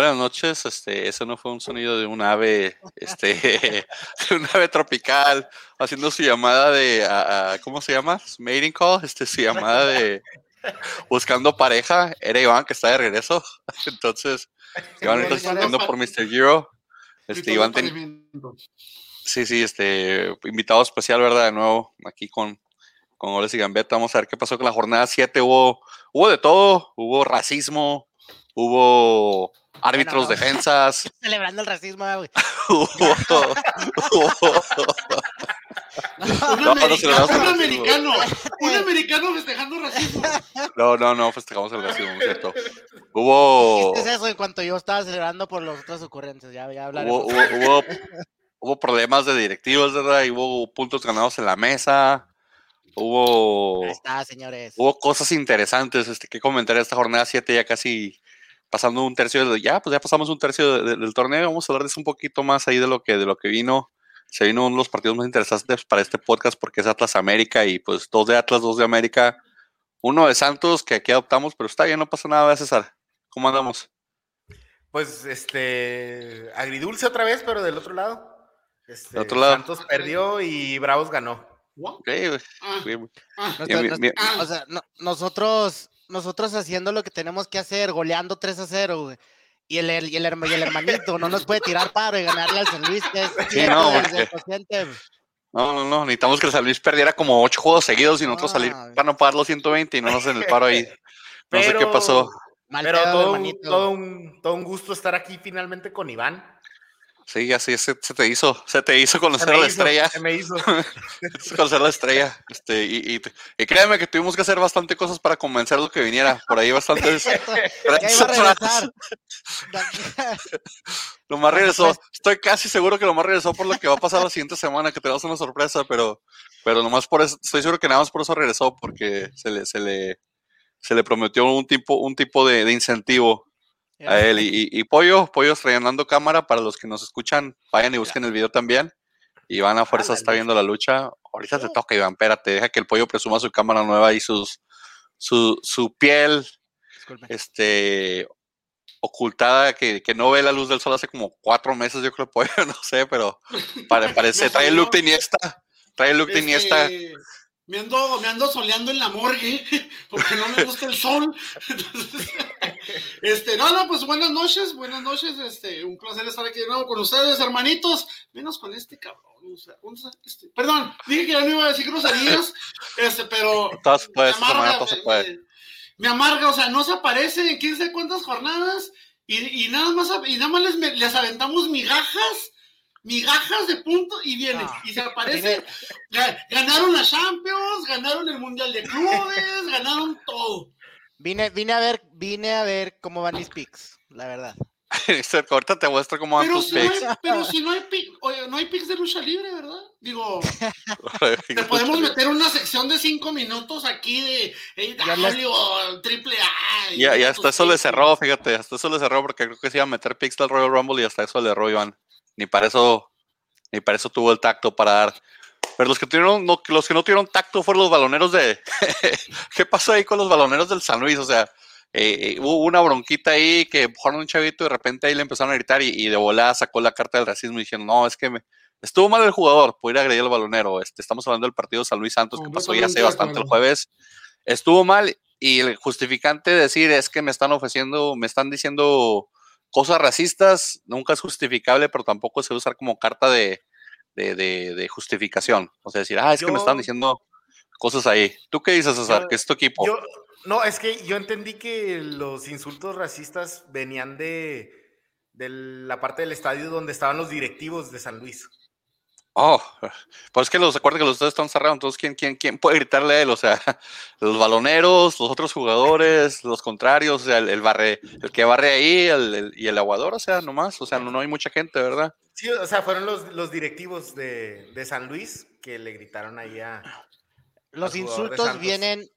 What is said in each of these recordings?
Buenas noches, este, eso no fue un sonido de un ave, este, de un ave tropical haciendo su llamada de, a- a- ¿cómo se llama? Mating call, este, su llamada de buscando pareja. Era Iván que está de regreso, entonces Iván está buscando por Mr. Giro. Este, Iván, ten- sí, sí, este, invitado especial, ¿verdad? De nuevo, aquí con, con Goles y Gambetta. Vamos a ver qué pasó con la jornada 7. Hubo, hubo de todo, hubo racismo, hubo árbitros, defensas. Celebrando el racismo, güey. hubo- hubo- Un, No, no americano, un americano, un americano festejando racismo. No, no, no, festejamos el racismo, es cierto. Hubo, ¿Qué es eso en cuanto yo estaba celebrando por las otras ocurrencias? Ya, ya hubo, hubo, hubo, hubo problemas de directivos, ¿verdad? Y hubo puntos ganados en la mesa. Hubo, Ahí está, señores. hubo cosas interesantes este, que comentar esta jornada 7, ya casi pasando un tercio de, ya, pues ya pasamos un tercio de- de- del torneo. Vamos a hablar de eso un poquito más ahí de lo que, de lo que vino. Se vino uno de los partidos más interesantes para este podcast porque es Atlas América y pues dos de Atlas, dos de América. Uno de Santos que aquí adoptamos, pero está bien, no pasa nada, César. ¿Cómo andamos? Pues este agridulce otra vez, pero del otro lado. Este, Del otro lado. Santos perdió y Bravos ganó. What? Ok, güey, Ah, bien, Nos- bien, nos- bien. o sea, no- nosotros, nosotros haciendo lo que tenemos que hacer, goleando 3 a 0, güey. Y el, el- y el, herma- y el hermanito no nos puede tirar paro y ganarle al San Luis, que es cierto no. No, no, no. Necesitamos que el San Luis perdiera como ocho juegos seguidos y nosotros salir Ah. para no pagar los 120 y no nos hacen el paro ahí. No sé qué pasó. Mal Pero todo un, todo, un, todo un gusto estar aquí finalmente con Iván. Sí, así se, se te hizo. Se te hizo conocer a la hizo, estrella. se me hizo. conocer la estrella. Este, y, y, y créeme que tuvimos que hacer bastante cosas para convencerlo que viniera. Por ahí bastantes. Lo más regresó. Pues- Estoy casi seguro que lo más regresó por lo que va a pasar la siguiente semana, que tenemos una sorpresa, pero, pero nomás por eso, estoy seguro que nada más por eso regresó, porque se le, se le, se le prometió un tipo, un tipo de, de incentivo a él. Y, y- y Pollo, Pollo estrenando cámara, para los que nos escuchan, vayan y busquen el video también. Iván a fuerza está viendo la lucha. Ahorita te toca, Iván, espérate, deja que el pollo presuma su cámara nueva y sus, su, su piel Disculpe. este ocultada que, que no ve la luz del sol hace como cuatro meses, yo creo, pollo, no sé, pero pare- parece, No trae el look de. Iniesta, trae el look de Iniesta. Me ando, me ando soleando en la morgue porque no me gusta el sol. Entonces, este, no, no, pues buenas noches, buenas noches. Este, un placer estar aquí de nuevo con ustedes, hermanitos. Menos con este cabrón. o sea, este, perdón, dije que ya no iba a decir groserías, este, pero se puede, me semana amarga, me- puede. me- me amarga, o sea, no se aparece en quién sabe cuántas jornadas y, y nada más y nada más les, les aventamos migajas, migajas de punto y viene Ah, y se aparece. Ga- Ganaron la Champions, ganaron el Mundial de Clubes, ganaron todo. Vine, vine a ver, vine a ver cómo van mis picks, la verdad. Ahorita te muestro cómo van Pero tus si, no hay, picks. pero si no hay pick, oye, no hay picks de lucha libre, ¿verdad? Digo, te podemos meter una sección de cinco minutos aquí de o triple A. Ya, ya hasta eso le cerró, fíjate, hasta eso le cerró porque creo que se iba a meter picks del Royal Rumble y hasta eso le erró Iván. Ni para eso, ni para eso tuvo el tacto para dar. Pero los que tuvieron, no, los que no tuvieron tacto fueron los baloneros de. ¿Qué pasó ahí con los baloneros del San Luis? O sea, eh, eh, hubo una bronquita ahí que empujaron un chavito y de repente ahí le empezaron a gritar y, y de volada sacó la carta del racismo y dijeron, no, es que me, estuvo mal el jugador, puede ir a agredir al balonero. Este, estamos hablando del partido San Luis Santos que pasó ya hace de bastante el jueves. Estuvo mal y el justificante de decir es que me están ofreciendo, me están diciendo cosas racistas, nunca es justificable, pero tampoco se usar como carta de, de, de- de justificación. O sea, decir, ah, es que me están diciendo cosas ahí. ¿Tú qué dices, César? Yo- que es tu equipo? Yo, no, es que yo entendí que los insultos racistas venían de, de la parte del estadio donde estaban los directivos de San Luis. Oh, pues es que los acuerda que los dos están cerrados, entonces ¿quién, quién, quién puede gritarle a él? O sea, los baloneros, los otros jugadores, los contrarios, o sea, el, el barre, el que barre ahí el- el- y el aguador, o sea, nomás, o sea, no, no hay mucha gente, ¿verdad? Sí, o sea, fueron los, los directivos de, de San Luis que le gritaron ahí a... Los insultos vienen,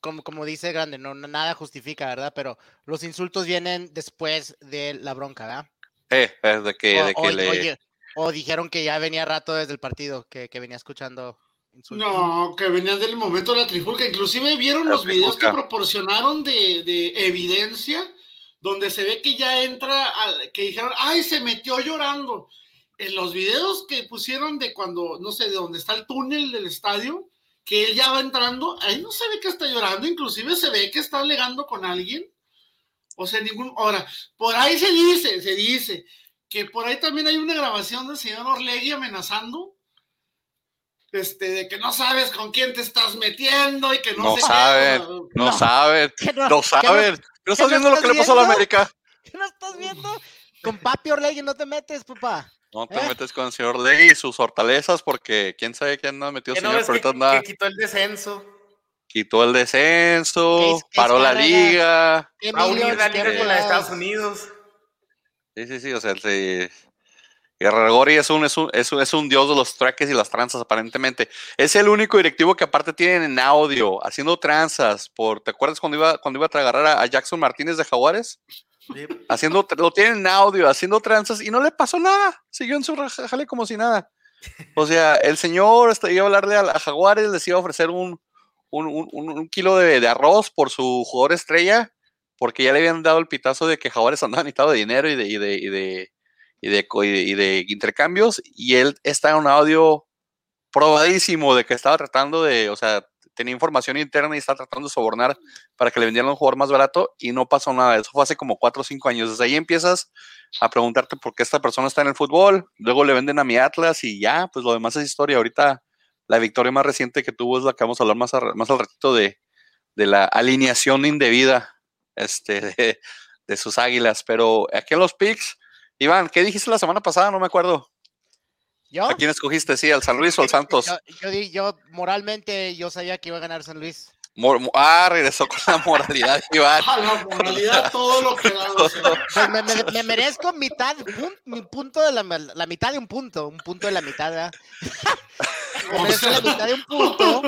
como, como dice Grande, no, no- nada justifica, ¿verdad? Pero los insultos vienen después de la bronca, ¿verdad? Eh, eh, de que, o, de que o- le... oye, o dijeron que ya venía rato desde el partido, que, que venía escuchando insultos. No, que venían del momento de la trifulca. Inclusive vieron La los videos que proporcionaron de, de evidencia donde se ve que ya entra, que dijeron, ay, se metió llorando. En los videos que pusieron de cuando, no sé, de dónde está el túnel del estadio, que él ya va entrando, ahí no se ve que está llorando, inclusive se ve que está alegando con alguien. O sea, ningún. Ahora, por ahí se dice, se dice que por ahí también hay una grabación del señor Orlegui amenazando. Este, de que no sabes con quién te estás metiendo y que no, no saben, no, saben, no, saben. ¿No, estás viendo lo que le pasó a la América? ¿Qué no estás viendo? Con papi Orlegui no te metes, papá. No te ¿Eh? metes con el señor Orlegui y sus fortalezas porque quién sabe quién no ha metido señor, pero que, que quitó el descenso quitó el descenso, paró la liga. Va a unir la liga con la de Estados Unidos. Sí, sí, sí, o sea, el, Guerrero Gori es un, es, un, es, un, dios de los traques y las tranzas, aparentemente. Es el único directivo que aparte tienen en audio, haciendo tranzas. Por, ¿Te acuerdas cuando iba, cuando iba a agarrar a, Jackson Martínez de Jaguares? Haciendo, lo tienen en audio, haciendo tranzas y no le pasó nada. Siguió en su jale como si nada. O sea, el señor iba a hablarle a, a Jaguares, les iba a ofrecer un, un, kilo de, arroz por su jugador estrella, porque ya le habían dado el pitazo de que Jaguares andaba necesitado de dinero y de, y de, y de, y de, y de, intercambios, y él está en un audio probadísimo de que estaba tratando de, o sea, tenía información interna y estaba tratando de sobornar para que le vendieran un jugador más barato y no pasó nada. Eso fue hace como 4 o 5 años. Desde ahí empiezas a preguntarte por qué esta persona está en el fútbol. Luego le venden a mi Atlas y ya, pues lo demás es historia. Ahorita la victoria más reciente que tuvo es la que vamos a hablar más, más al ratito de, la alineación indebida este, de, sus águilas. Pero aquí en los picks, Iván, ¿qué dijiste la semana pasada? No me acuerdo. ¿Yo? ¿A quién escogiste? Sí, al San Luis o al Santos. Yo, yo, moralmente, yo sabía que iba a ganar San Luis. ah, regresó con la moralidad, Iván. la moralidad, todo lo que da. Pues me, merezco mitad, mi punto de la, la, mitad de un punto, un punto de la mitad, ¿verdad? la mitad de un punto.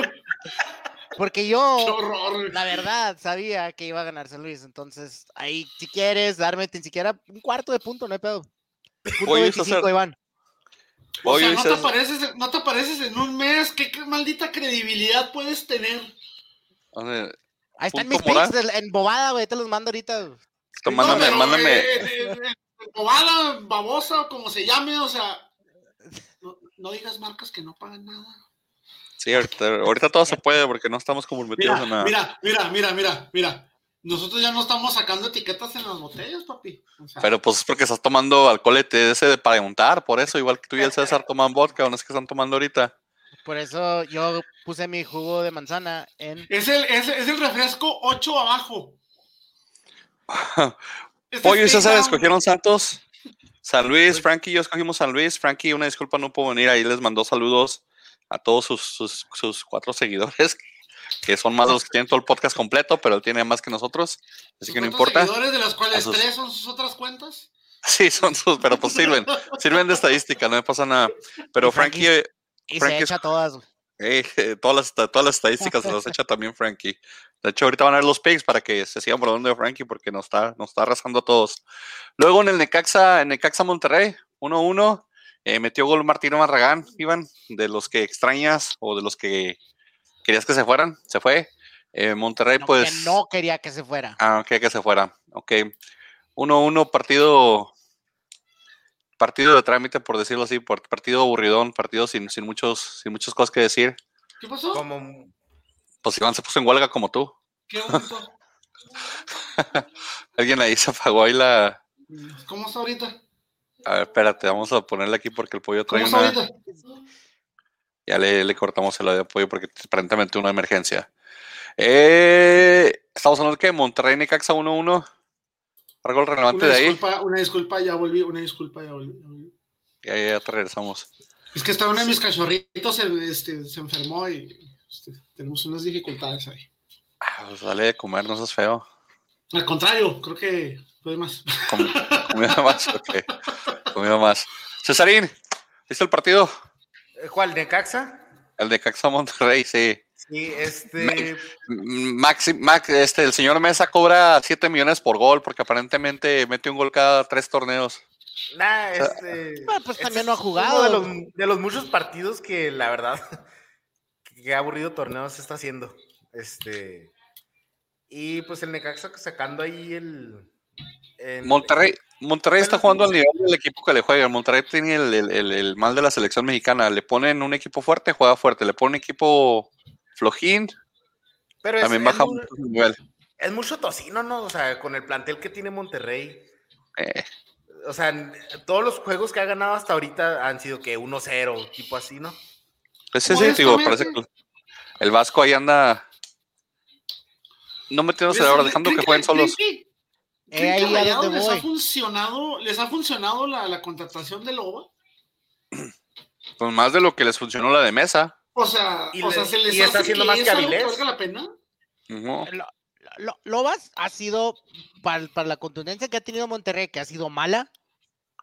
Porque yo, la verdad, sabía que iba a ganar San Luis. Entonces, ahí, si quieres darme ni siquiera un cuarto de punto, no hay pedo. Punto 25, Iván. O sea, no, te apareces, no te apareces en un mes. ¿Qué, maldita credibilidad puedes tener? Ahí están mis picks en bobada, güey. Te los mando ahorita. mándame, mándame. Eh, eh, eh, bobada, babosa, como se llame, o sea no digas marcas que no pagan nada. Sí, ahorita, todo se puede porque no estamos comprometidos mira, en nada. Mira, mira, mira, mira, mira. Nosotros ya no estamos sacando etiquetas en las botellas, papi. Pero pues es porque estás tomando alcohol ese de para untar, por eso, igual que tú y el César toman vodka, no es que están tomando ahorita. Por eso yo puse mi jugo de manzana en. Es el, es, el refresco 8 abajo. Pollo y César escogieron Santos. San Luis, pues Frankie y yo escogimos San Luis. Frankie, una disculpa, no puedo venir. Ahí les mandó saludos a todos sus, sus, cuatro seguidores, que son más los que tienen todo el podcast completo, pero él tiene más que nosotros, así que no importa. seguidores de los cuales tres son sus otras cuentas? Sí, son sus, pero pues sirven, sirven de estadística, no me pasa nada. Pero Frankie... Y se echa todas. Eh, todas, las, todas las estadísticas se las echa también Frankie. De hecho, ahorita van a ver los picks para que se sigan por de Frankie porque nos está, nos está arrasando a todos. Luego en el Necaxa, en Necaxa Monterrey, 1-1, eh, metió gol Martino Marragán, Iván, de los que extrañas o de los que querías que se fueran, se fue. Eh, Monterrey, pues. no quería que se fuera. Ah, quería que se fuera. Ok. 1-1, partido partido de trámite, por decirlo así, partido aburridón, partido sin, sin, muchos, sin muchas cosas que decir. ¿Qué pasó? Como... Pues Iván se puso en huelga como tú. ¿Qué pasó? Alguien ahí se apagó ahí la. ¿Cómo está ahorita? A ver, espérate, vamos a ponerle aquí porque el pollo trae ¿Cómo una. Está? Ya le, le cortamos el de pollo porque aparentemente una emergencia. Eh, estamos hablando de que Monterrey Necaxa 1-1. Algo relevante de ahí. Una disculpa, ya volví, una disculpa, ya volví. Ya, ya, te regresamos. Es que estaba uno de mis cachorritos, se, este, se enfermó y este, tenemos unas dificultades ahí. Ah, pues dale de comer, no seas feo. Al contrario, creo que puede más. comida más, ok. Comida más. Cesarín, ¿viste el partido? ¿Cuál, de Caxa? El de Caxa Monterrey, sí. Sí, este. Max, Max, este, el señor Mesa cobra 7 millones por gol porque aparentemente mete un gol cada tres torneos. Nah, este. pues también no ha jugado. de, los, de los, muchos partidos que la verdad, que aburrido torneo se está haciendo. Este. Y pues el Necaxa sacando ahí el. Monterrey, Monterrey está jugando al nivel del equipo que le juega. Monterrey tiene el, el- el- el mal de la selección mexicana. Le ponen un equipo fuerte, juega fuerte. Le ponen un equipo flojín, Pero es, también es baja mu- mucho su nivel. es mucho tocino, ¿no? O sea, con el plantel que tiene Monterrey. Eh, O sea, todos los juegos que ha ganado hasta ahorita han sido que 1-0, tipo así, ¿no? pues sí, sí, digo, parece que el Vasco ahí anda no metiéndose ahora, dejando que ¿Creen jueguen solos. que- Eh, ahí a les ha funcionado, les ha funcionado la, la contratación de Loba? Pues más de lo que les funcionó la de mesa. O sea, Y o le- sea, se les y está haciendo que más valga la pena. Ujú. Lo- lo- Lobas ha sido, para, para la contundencia que ha tenido Monterrey, que ha sido mala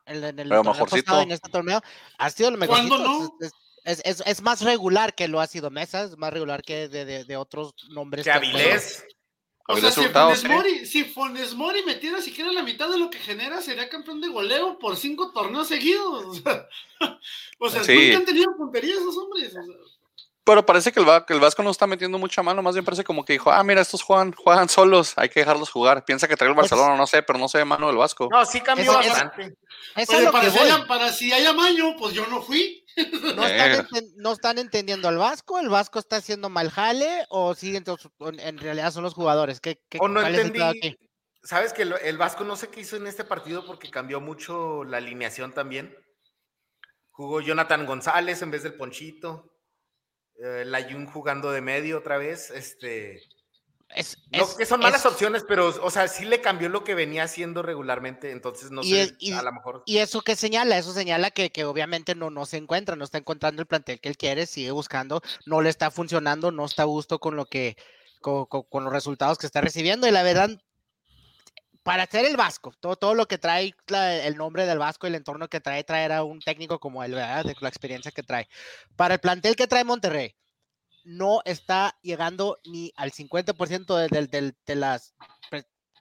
en, en el pasado, en este torneo, ha sido lo mejorcito. ¿Cuándo no? Es, es- es- es más regular que lo ha sido Mesa, es más regular que de, de- de otros nombres. Que Avilés. O sea, si Funes, sí. Mori, si Funes Mori metiera siquiera la mitad de lo que genera, sería campeón de goleo por cinco torneos seguidos. O sea, o sea, Sí. nunca han tenido puntería esos hombres. o sea. Pero parece que el, Va- que el Vasco no está metiendo mucha mano, más bien parece como que dijo, ah, mira, estos juegan, juegan solos, hay que dejarlos jugar. Piensa que trae el Pues- Barcelona, no sé, pero no se ve mano del Vasco. No, sí cambió Es- es- bastante. Es Oye, a lo para, que si haya, para si haya mayo, pues yo no fui. No están, Eh. no están entendiendo al Vasco, el Vasco está haciendo mal jale, o sí, entonces, en, realidad son los jugadores. ¿Qué, qué, O no entendí. aquí? ¿Sabes que el, el Vasco no sé qué hizo en este partido porque cambió mucho la alineación también? Jugó Jonathan González en vez del Ponchito. Eh, Layun jugando de medio otra vez. Este, Es, es- que son malas es- opciones, pero, o sea, sí le cambió lo que venía haciendo regularmente. Entonces, no Y sé, y- a lo mejor. ¿Y eso qué señala? Eso señala que, que obviamente no, no se encuentra, no está encontrando el plantel que él quiere, sigue buscando, no le está funcionando, no está a gusto con lo que, con, con- con los resultados que está recibiendo. Y la verdad, para ser el Vasco, todo, todo lo que trae la- el nombre del Vasco, el entorno que trae, traer a un técnico como él, ¿verdad? De la experiencia que trae. Para el plantel que trae Monterrey, no está llegando ni al 50% de, las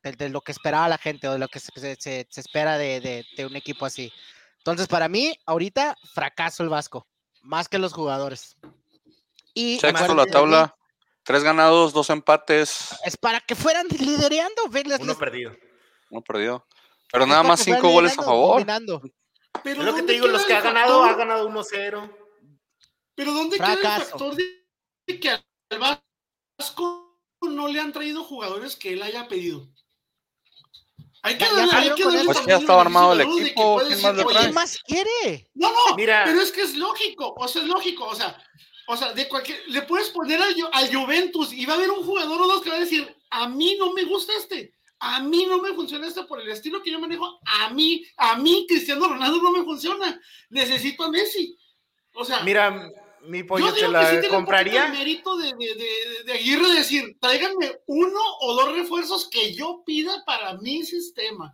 de, de lo que esperaba la gente o de lo que se, se- se- se espera de, de- de un equipo así. Entonces, para mí, ahorita, fracaso el Vasco, más que los jugadores. Y Sexto más la tabla, tres ganados, dos empates, Es para que fueran lidereando, Uno les- perdido. no perdió. Pero nada más cinco goles a favor. dominando. Pero Es lo que ¿dónde te digo, los queda que ha el ganado, ha ganado 1-0. Pero ¿dónde queda el Fracaso. factor de que al Vasco no le han traído jugadores que él haya pedido? Hay que Ya- ya darle, hay salieron que darle. Pues ya estaba armado de el equipo, puede ¿quién más? ¿Qué más quiere? No, no, Mira. pero es que es lógico, o sea, es lógico, o sea, o sea, de cualquier, le puedes poner al Juventus y va a haber un jugador o dos que va a decir, a mí no me gusta este, a mí no me funciona este por el estilo que yo manejo, a mí, a mí Cristiano Ronaldo no me funciona, necesito a Messi. O sea, Mira, mi pollo, yo te digo que la sí compraría. de mérito de, de, de, de Aguirre decir, tráiganme uno o dos refuerzos que yo pida para mi sistema.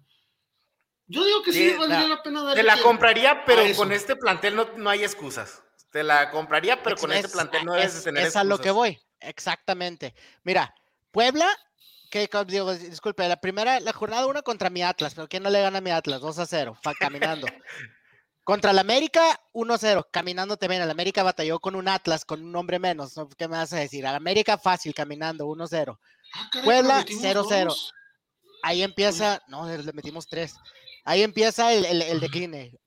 Yo digo que sí, Sí, valdría la- la pena darle Te la compraría, pero con este plantel no, no hay excusas. Te la compraría, pero con este Es- plantel no debes de es- tener es a lo que excusas. voy, exactamente. Mira, Puebla, que digo, disculpe, la primera, la jornada una contra mi Atlas, pero ¿quién no le gana a mi Atlas? 2 a 0, fa- caminando. Contra el América, 1-0, caminando también. El América batalló con un Atlas, con un hombre menos. ¿no? ¿Qué me vas a decir? Al América fácil, caminando, 1-0. Ah, Puebla, pero metimos 0-0. dos. Ahí empieza, no, le metimos 3. Ahí empieza el, el, el decline.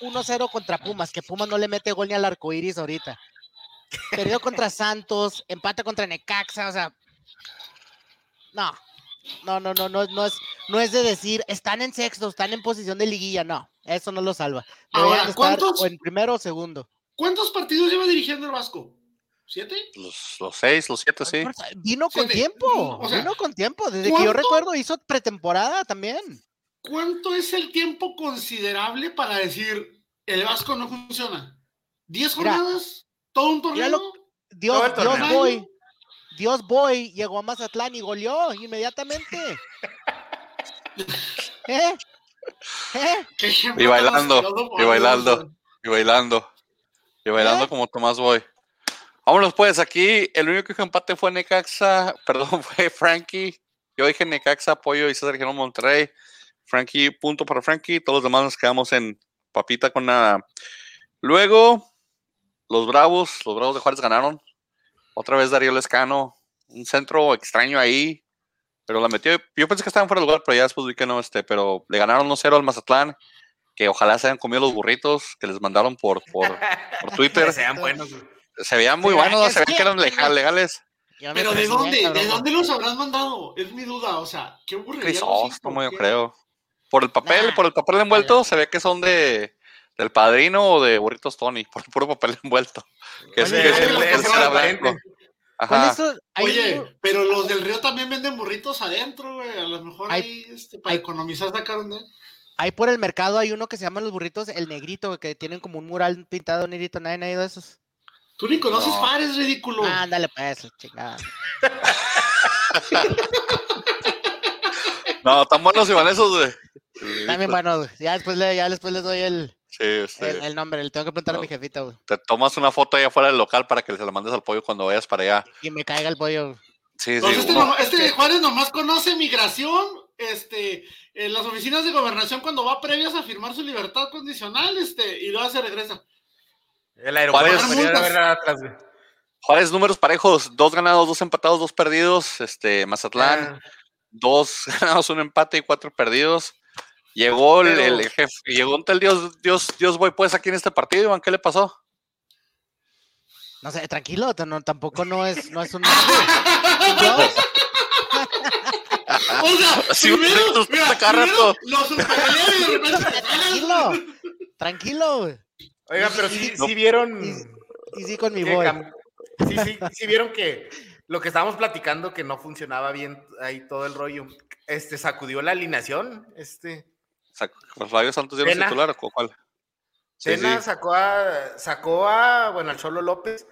1-0 contra Pumas, que Pumas no le mete gol ni al arco iris ahorita. Perdió contra Santos, empata contra Necaxa, o sea. No, no, no, no, no, no es, no es de decir, están en sexto, están en posición de liguilla, no, eso no lo salva. Deberían Ahora, de estar ¿cuántos? o en primero o segundo. ¿Cuántos partidos lleva dirigiendo el Vasco? ¿Siete? Los, los seis, los siete, sí. Vino con Siete. tiempo, O sea, vino con tiempo, desde que yo recuerdo hizo pretemporada también. ¿Cuánto es el tiempo considerable para decir el Vasco no funciona? ¿Diez Mira, jornadas? ¿Todo un torneo? lo- Dios, Todo Dios torneo. Boy, Dios Boy llegó a Mazatlán y goleó inmediatamente. ¿Eh? ¿Eh? ¿Qué ejemplo Y bailando, y bailando. Y bailando. Y bailando ¿Eh? como Tomás Boy. Vámonos pues, aquí el único que hizo empate fue Necaxa, perdón, fue Frankie. Yo dije Necaxa, apoyo y César dijeron Monterrey. Frankie, punto para Frankie. Todos los demás nos quedamos en papita con nada. Luego, los Bravos, los Bravos de Juárez ganaron. Otra vez Darío Lescano, un centro extraño ahí. Pero la metió, yo pensé que estaban fuera de lugar, pero ya después vi que no, este, pero le ganaron 1-0 al Mazatlán, que ojalá se hayan comido los burritos que les mandaron por, por, por Twitter. Que sean buenos. Se veían muy buenos, se veían que- eran lega- legales. Pero ¿de dónde? ¿De dónde los habrán mandado? Es mi duda, o sea, qué aburriría. Crisóstomo, yo creo. Por el papel, Nah. por el papel envuelto, se ve que son de del padrino o de burritos Tony, por el puro papel envuelto. Que es, Oye, que es el, Oye, un- pero los del río también venden burritos adentro, güey. A lo mejor Hay- ahí, este, para hay- economizar sacaron de. Ahí por el mercado hay uno que se llama los burritos el negrito, güey, que tienen como un mural pintado negrito, nadie ha ido de esos. Tú ni conoces No. Fares, ridículo. Ah, ándale pues, la chingada. No, tan buenos iban esos, güey. También bueno, güey, ya después le, ya después les doy el, Sí, el, el nombre, le tengo que preguntar a mi jefita, güey. te tomas una foto ahí afuera del local para que se la mandes al pollo cuando vayas para allá. Y me caiga el pollo. sí. Entonces, este, uno- este Juárez nomás conoce migración, este, en las oficinas de gobernación cuando va previas a firmar su libertad condicional, este, y luego se regresa. El aeropuerto. Juárez, números parejos, dos ganados, dos empatados, dos perdidos. Este, Mazatlán, Ah, dos ganados, un empate y cuatro perdidos. Llegó el, Pero- el jefe, llegó un tal Dios, Dios, Dios voy pues aquí en este partido, Iván, ¿qué le pasó? No sé, tranquilo, no, tampoco no es, no es un... O sea, Sí, primero, mira, cada primero rato. lo superpelea y de repente. tranquilo, tranquilo, güey. Oigan, pero sí, No. sí vieron. Y sí con mi cam- Sí, sí, sí vieron que lo que estábamos platicando que no funcionaba bien ahí todo el rollo. Este sacudió la alineación, este Sac- pues, Flavio Santos Tena. titular o cuál? Sí, sí. sacó a sacó a bueno al Cholo López,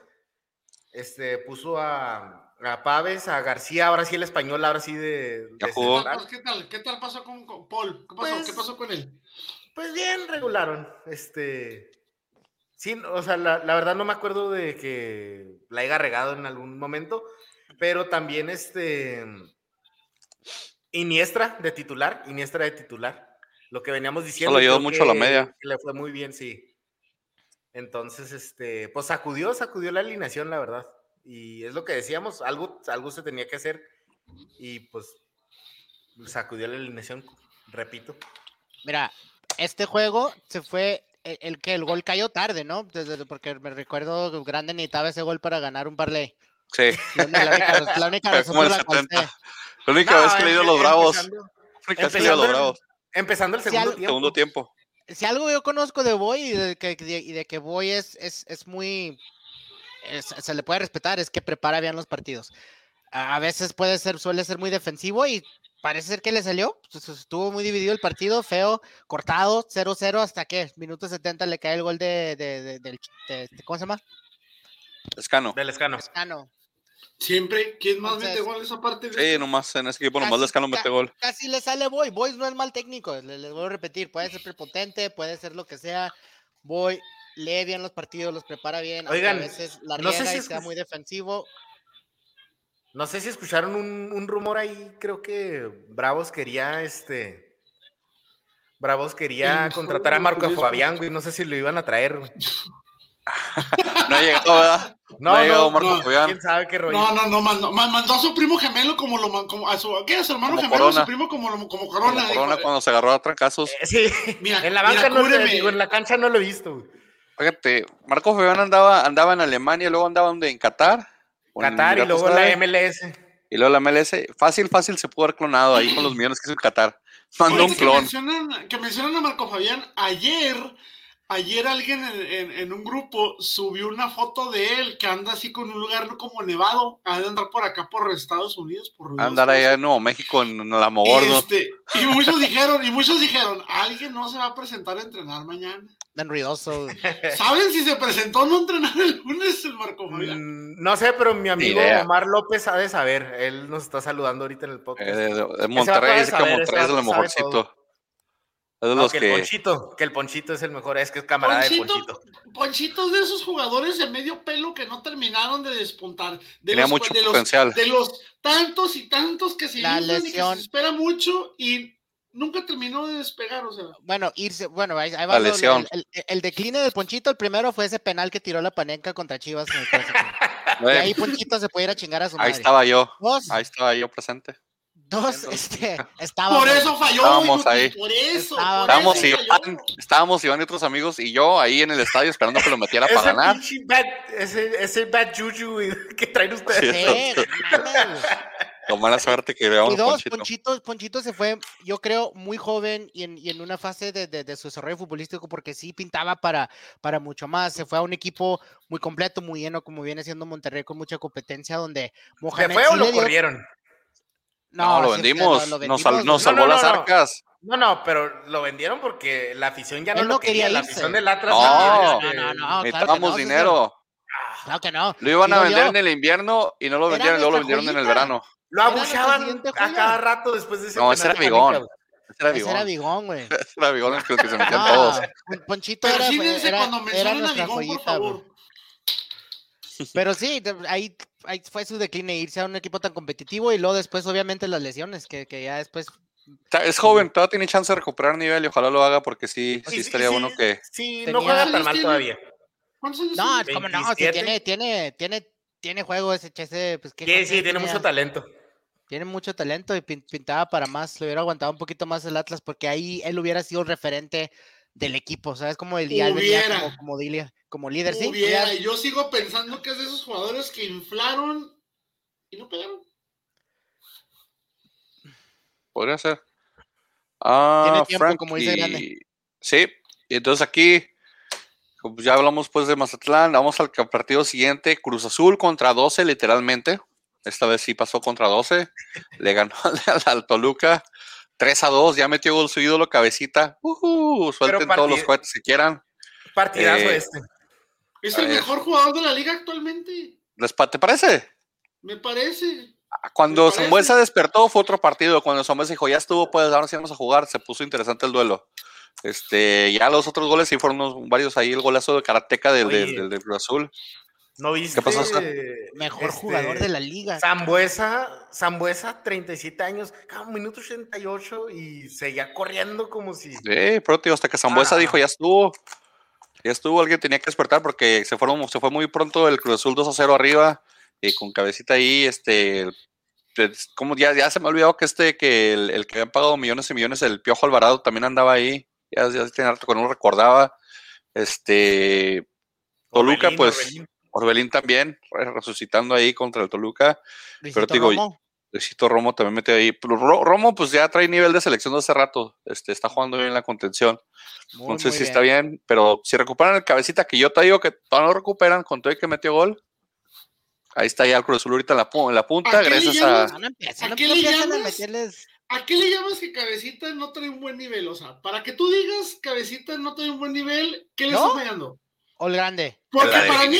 este puso a, a Paves, a García, ahora sí el español, ahora sí de, Ya de jugó. Pues, ¿Qué tal? ¿Qué tal pasó con, con Paul? ¿Qué pasó? Pues- ¿Qué pasó con él? Pues bien, regularon. Este. Sí, o sea, la, la verdad no me acuerdo de que la haya regado en algún momento, pero también este. Iniestra de titular, Iniestra de titular. Lo que veníamos diciendo. ayudó creo mucho a la media. le fue muy bien, sí. Entonces, este, pues sacudió, sacudió la alineación, la verdad. Y es lo que decíamos, algo, algo se tenía que hacer. Y pues sacudió la alineación, repito. Mira, este juego se fue, el, el que el gol cayó tarde, ¿no? Desde, porque me recuerdo que Grande necesitaba ese gol para ganar un parlay. Sí, La única, la única la cual 70. sé. la única No, vez que le he ido a los Bravos, la única vez que le he ido a los Bravos, Empezando el Si segundo tiempo. segundo tiempo. si algo yo conozco de Boy y de que, de- y de que Boy es, es, es muy. es- se le puede respetar, es que prepara bien los partidos. A, a veces puede ser, suele ser muy defensivo y parece ser que le salió. pues, Estuvo muy dividido el partido, feo, cortado, 0-0 hasta que, minuto 70 le cae el gol de. de, de- del- de- de- ¿Cómo se llama? Escano. Del escano. Escano. Siempre, ¿quién más Entonces- mete gol esa parte? Sí, nomás en ese equipo nomás Casi- Lescano mete gol. Casi le sale Boy. Boy no es mal técnico, le- les voy a repetir. Puede ser prepotente, puede ser lo que sea. Boy lee bien los partidos, los prepara bien. Oigan, a veces la no sé si y sea muy defensivo. No sé si escucharon un, un rumor ahí, creo que Bravos quería este. Bravos quería contratar a Marco. Fabián, güey. No sé si lo iban a traer. güey. No ha llegado, ¿verdad? No, ha no, llegado Marco no, Fabián. quién sabe qué rollo. No, no, no, mandó, ma- mandó a su primo gemelo como lo como a su, ¿qué? A su hermano Como gemelo, a Corona. su primo como, lo- como Como corona. Corona dijo, cuando se agarró a trancazos. Eh, sí, Mira, en la mira, banca no lo cúbreme. digo, en la cancha no lo he visto. Fíjate, Marco Fabián andaba, andaba en Alemania, luego andaba donde, en Qatar. en Qatar y luego la MLS. Y luego la MLS. Fácil, fácil se pudo haber clonado ahí con los millones que hizo en Qatar. Mandó un que clon. mencionan, que mencionan a Marco Fabián, ayer, ayer alguien en, en- en un grupo subió una foto de él que anda así con un lugar como nevado, ha de andar por acá por Estados Unidos, por Andar allá en Nuevo México, en la Mogordo. este, y muchos dijeron, y muchos dijeron, alguien no se va a presentar a entrenar mañana. Tan ruidoso. ¿Saben si se presentó o no a entrenar el lunes el Marco Fabián? Mm, No sé, pero mi amigo idea. Omar López ha de saber. Él nos está saludando ahorita en el Eh, podcast. de, de- de Monterrey, dice que es sabe mejorcito. Es de No, los que, que. el Ponchito, que el Ponchito es el mejor, es que es camarada de Ponchito, Ponchito. Ponchitos de esos jugadores de medio pelo que no terminaron de despuntar. De Tenía los, mucho de los- potencial. de los tantos y tantos que se La inflan y que lesión. se espera mucho y nunca terminó de despegar, o sea. Bueno, irse, bueno, ahí, ahí va lesión. el, el- el decline del Ponchito. El primero fue ese penal que tiró la panenca contra Chivas. en el y ahí Ponchito se puede ir a chingar a su madre. ahí estaba yo. Ahí estaba yo presente. Dos, este, estábamos. Por eso falló. Estábamos ahí. Por eso. Estábamos- por eso Iván, estábamos Iván y otros amigos y yo ahí en el estadio esperando que lo metiera para ganar. bad, ese, ese bad juju que traen ustedes. Sí. Con mala suerte que veamos Y dos, Ponchito. Ponchito, Ponchito se fue, yo creo, muy joven y en, y en una fase de, de- de su desarrollo futbolístico porque sí pintaba para, para mucho más. Se fue a un equipo muy completo, muy lleno, como viene siendo Monterrey, con mucha competencia, donde ¿Se Mohamed fue o lo dio- corrieron? No, lo vendimos. lo- lo vendimos, nos salvó No, no, las no, no. arcas. No, no, pero lo vendieron porque la afición ya no lo no quería quería. La afición del Atlas No, también, no, este, no, no. Necesitábamos no, sí, sí. dinero. Claro que no. Lo iban a Digo vender yo, en el invierno y no lo vendieron, y luego lo vendieron en el verano. Lo siguiente a cada rato después de ese No, ese era Bigón. Ese era Ese era Bigón. Güey. Ese era Bigón el que, el que se metían No, todos. Pon- Ponchito era, era, cuando era mencionen a Bigón, por favor. Pero sí, ahí, ahí fue su decline irse a un equipo tan competitivo y luego después, obviamente, las lesiones, que, que ya después. Es joven, todavía tiene chance de recuperar nivel y ojalá lo haga porque sí, sí Sí, estaría sí, bueno que. Sí, no juega tan ¿Cuántos mal todavía. ¿Cuántos años No, tiene? como no, sí, 27. tiene, tiene, tiene, tiene juego ese ese, pues ¿qué- Sí, sí, tiene mucho talento. Tiene mucho talento y pin- pintaba para más, le hubiera aguantado un poquito más el Atlas porque ahí él hubiera sido el referente del equipo, ¿sabes? Como el Hubiera. como, como, dile- como líder, sí. Hubiera, yo sigo pensando que es de esos jugadores que inflaron y no pegaron. Podría ser. Ah, Tiene tiempo, como dice. Grande. Sí, y entonces aquí, como ya hablamos pues de Mazatlán, vamos al partido siguiente, Cruz Azul contra 12 literalmente. Esta vez sí pasó contra 12. Le ganó al, al Toluca 3 a 2, ya metió gol su ídolo cabecita. Ujú, suelten todos los cohetes que quieran. Partidazo Eh, este. Es A el ver. mejor jugador de la liga actualmente, ¿Les pa- ¿Te parece? me parece. Cuando Me parece. Zambuesa despertó fue otro partido. Cuando Zambuesa dijo, ya estuvo, pues ahora sí vamos a jugar, se puso interesante el duelo. Este, ya los otros goles sí fueron unos- varios ahí, el golazo de Karateca del, del, Cruz Azul. ¿No viste? pasó, Sam? Mejor este, jugador de la liga. Zambuesa, Zambuesa, 37 años, cada minuto 88 y seguía corriendo como si. Sí, pero tío, hasta que Zambuesa Ah. dijo, ya estuvo. Ya estuvo, alguien tenía que despertar porque se fueron, se fue muy pronto el Cruz Azul 2 a 0 arriba, y con cabecita ahí, este, como ya, ya se me ha olvidado que este, que el, el que había pagado millones y millones, el Piojo Alvarado también andaba ahí, ya, ya tenía rato que no recordaba, este, Toluca, Orbelín, pues, Orbelín. Orbelín también, re- resucitando ahí contra el Toluca, Luisito te digo, Romo. Luisito Romo también mete ahí, pero Ro- Romo pues ya trae nivel de selección de hace rato, este, está jugando bien en la contención, Muy, entonces muy sí está bien, pero si recuperan el cabecita, que yo te digo que todavía no lo recuperan, con todo y que metió gol, ahí está ya el Cruz Azul ahorita en la, pu- en la punta, ¿A qué le gracias a... No, no ¿A no qué le a llamas? meterles. ¿A qué le llamas que Cabecita no trae un buen nivel? O sea, para que tú digas Cabecita no trae un buen nivel, ¿qué le ¿No? está fallando? O el grande. Porque para mí,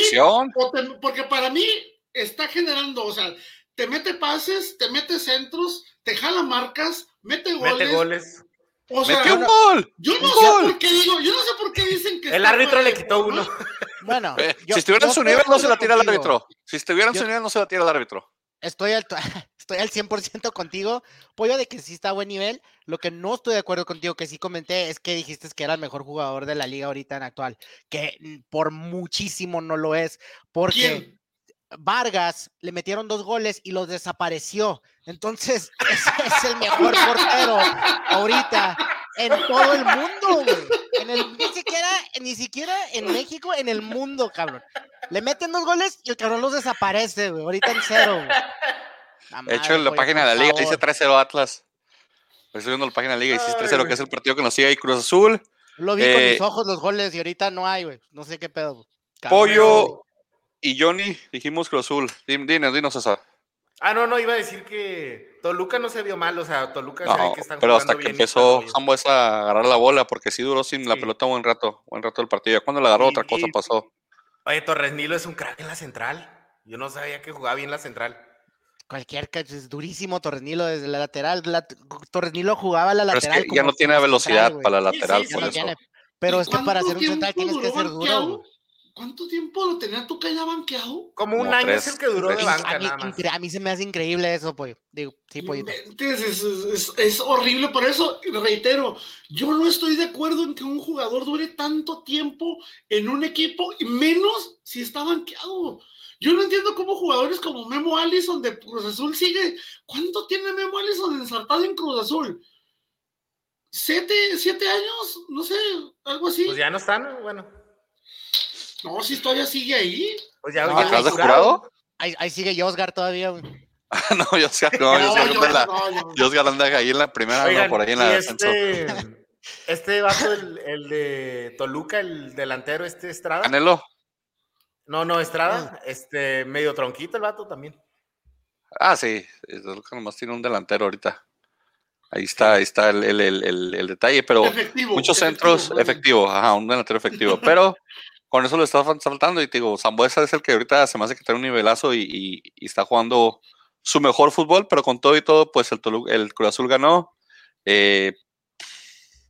porque para mí está generando, o sea, te mete pases, te mete centros, te jala marcas, mete goles. Mete goles. O sea, metió un gol. yo no un sé gol. por qué digo, yo no sé por qué dicen que El árbitro le quitó uno. Bueno, Eh, yo- si estuviera en su nivel, no se la tira al contigo. árbitro. Si estuviera en su nivel, no se la tira al árbitro. Estoy al, to- estoy al 100% contigo. Pollo de que sí está a buen nivel. Lo que no estoy de acuerdo contigo, que sí comenté, es que dijiste que era el mejor jugador de la liga ahorita en actual. Que por muchísimo no lo es. Porque ¿Quién? Vargas le metieron dos goles y los desapareció. Entonces, ese es el mejor portero ahorita en todo el mundo, güey. En el, ni siquiera, ni siquiera en México, en el mundo, cabrón. Le meten dos goles y el cabrón los desaparece, güey. Ahorita en cero, güey. De hecho, en la página de la liga dice favor. 3-0 Atlas. Estoy viendo la página de la liga y dice Ay, 3-0, güey. que es el partido que nos sigue ahí Cruz Azul. Lo vi con eh, mis ojos los goles y ahorita no hay, güey. No sé qué pedo. güey. Cabrón. Pollo y Johnny dijimos Cruz Azul. Din- Dinos, dinos César. Ah, no, no, iba a decir que Toluca no se vio mal, o sea, Toluca se ve No, que están pero hasta que bien empezó. Sambuesa a agarrar la bola, porque sí duró sin la pelota buen rato, buen rato del partido. Ya cuando la agarró, otra cosa pasó. Oye, Torres Nilo es un crack en la central. Yo no sabía que jugaba bien la central. Cualquier es durísimo Torresnilo desde la lateral. La, Torresnilo jugaba a la Pero es lateral. que ya como- no tiene velocidad central, para la lateral, sí, por no eso. tiene. Pero ¿Y es que para ser un central tienes que ser duro. ¿Cuánto tiempo lo tenía tú ya banqueado? Como un Como año es el que duró de banca, A mí, nada más. a mí se me hace increíble eso, pollo. Digo, sí, pollito. Inventes, Es, es- es- es horrible, por eso reitero, yo no estoy de acuerdo en que un jugador dure tanto tiempo en un equipo, y menos si está banqueado. Yo no entiendo cómo jugadores como Memo Allison de Cruz Azul sigue. ¿Cuánto tiene Memo Allison ensartado en Cruz Azul? ¿Siete, siete años? No sé, algo así. Pues ya no están, bueno. No, si todavía sigue ahí. Pues ya, ¿No, ya ¿Acabas de jurado. Ahí, ahí sigue Josgar todavía. güey. no, yo sé, no, yo- que la, no, Dios anda ahí en la primera, Oigan, no, por ahí en la este, este vato, el, el de Toluca, el delantero, este Estrada. Canelo. No, no, Estrada, este, medio tronquito el vato también. Ah, sí, que nomás tiene un delantero ahorita. Ahí está, ahí está el, el- el- el- el detalle, pero Efectivo, muchos efectivo, centros bien. efectivo, ajá, un delantero efectivo, pero con eso le está fal- faltando y te digo, Zambuesa es el que ahorita se me hace que trae un nivelazo y, y- y está jugando su mejor fútbol, pero con todo y todo, pues el, Tolu- el Cruz Azul ganó eh,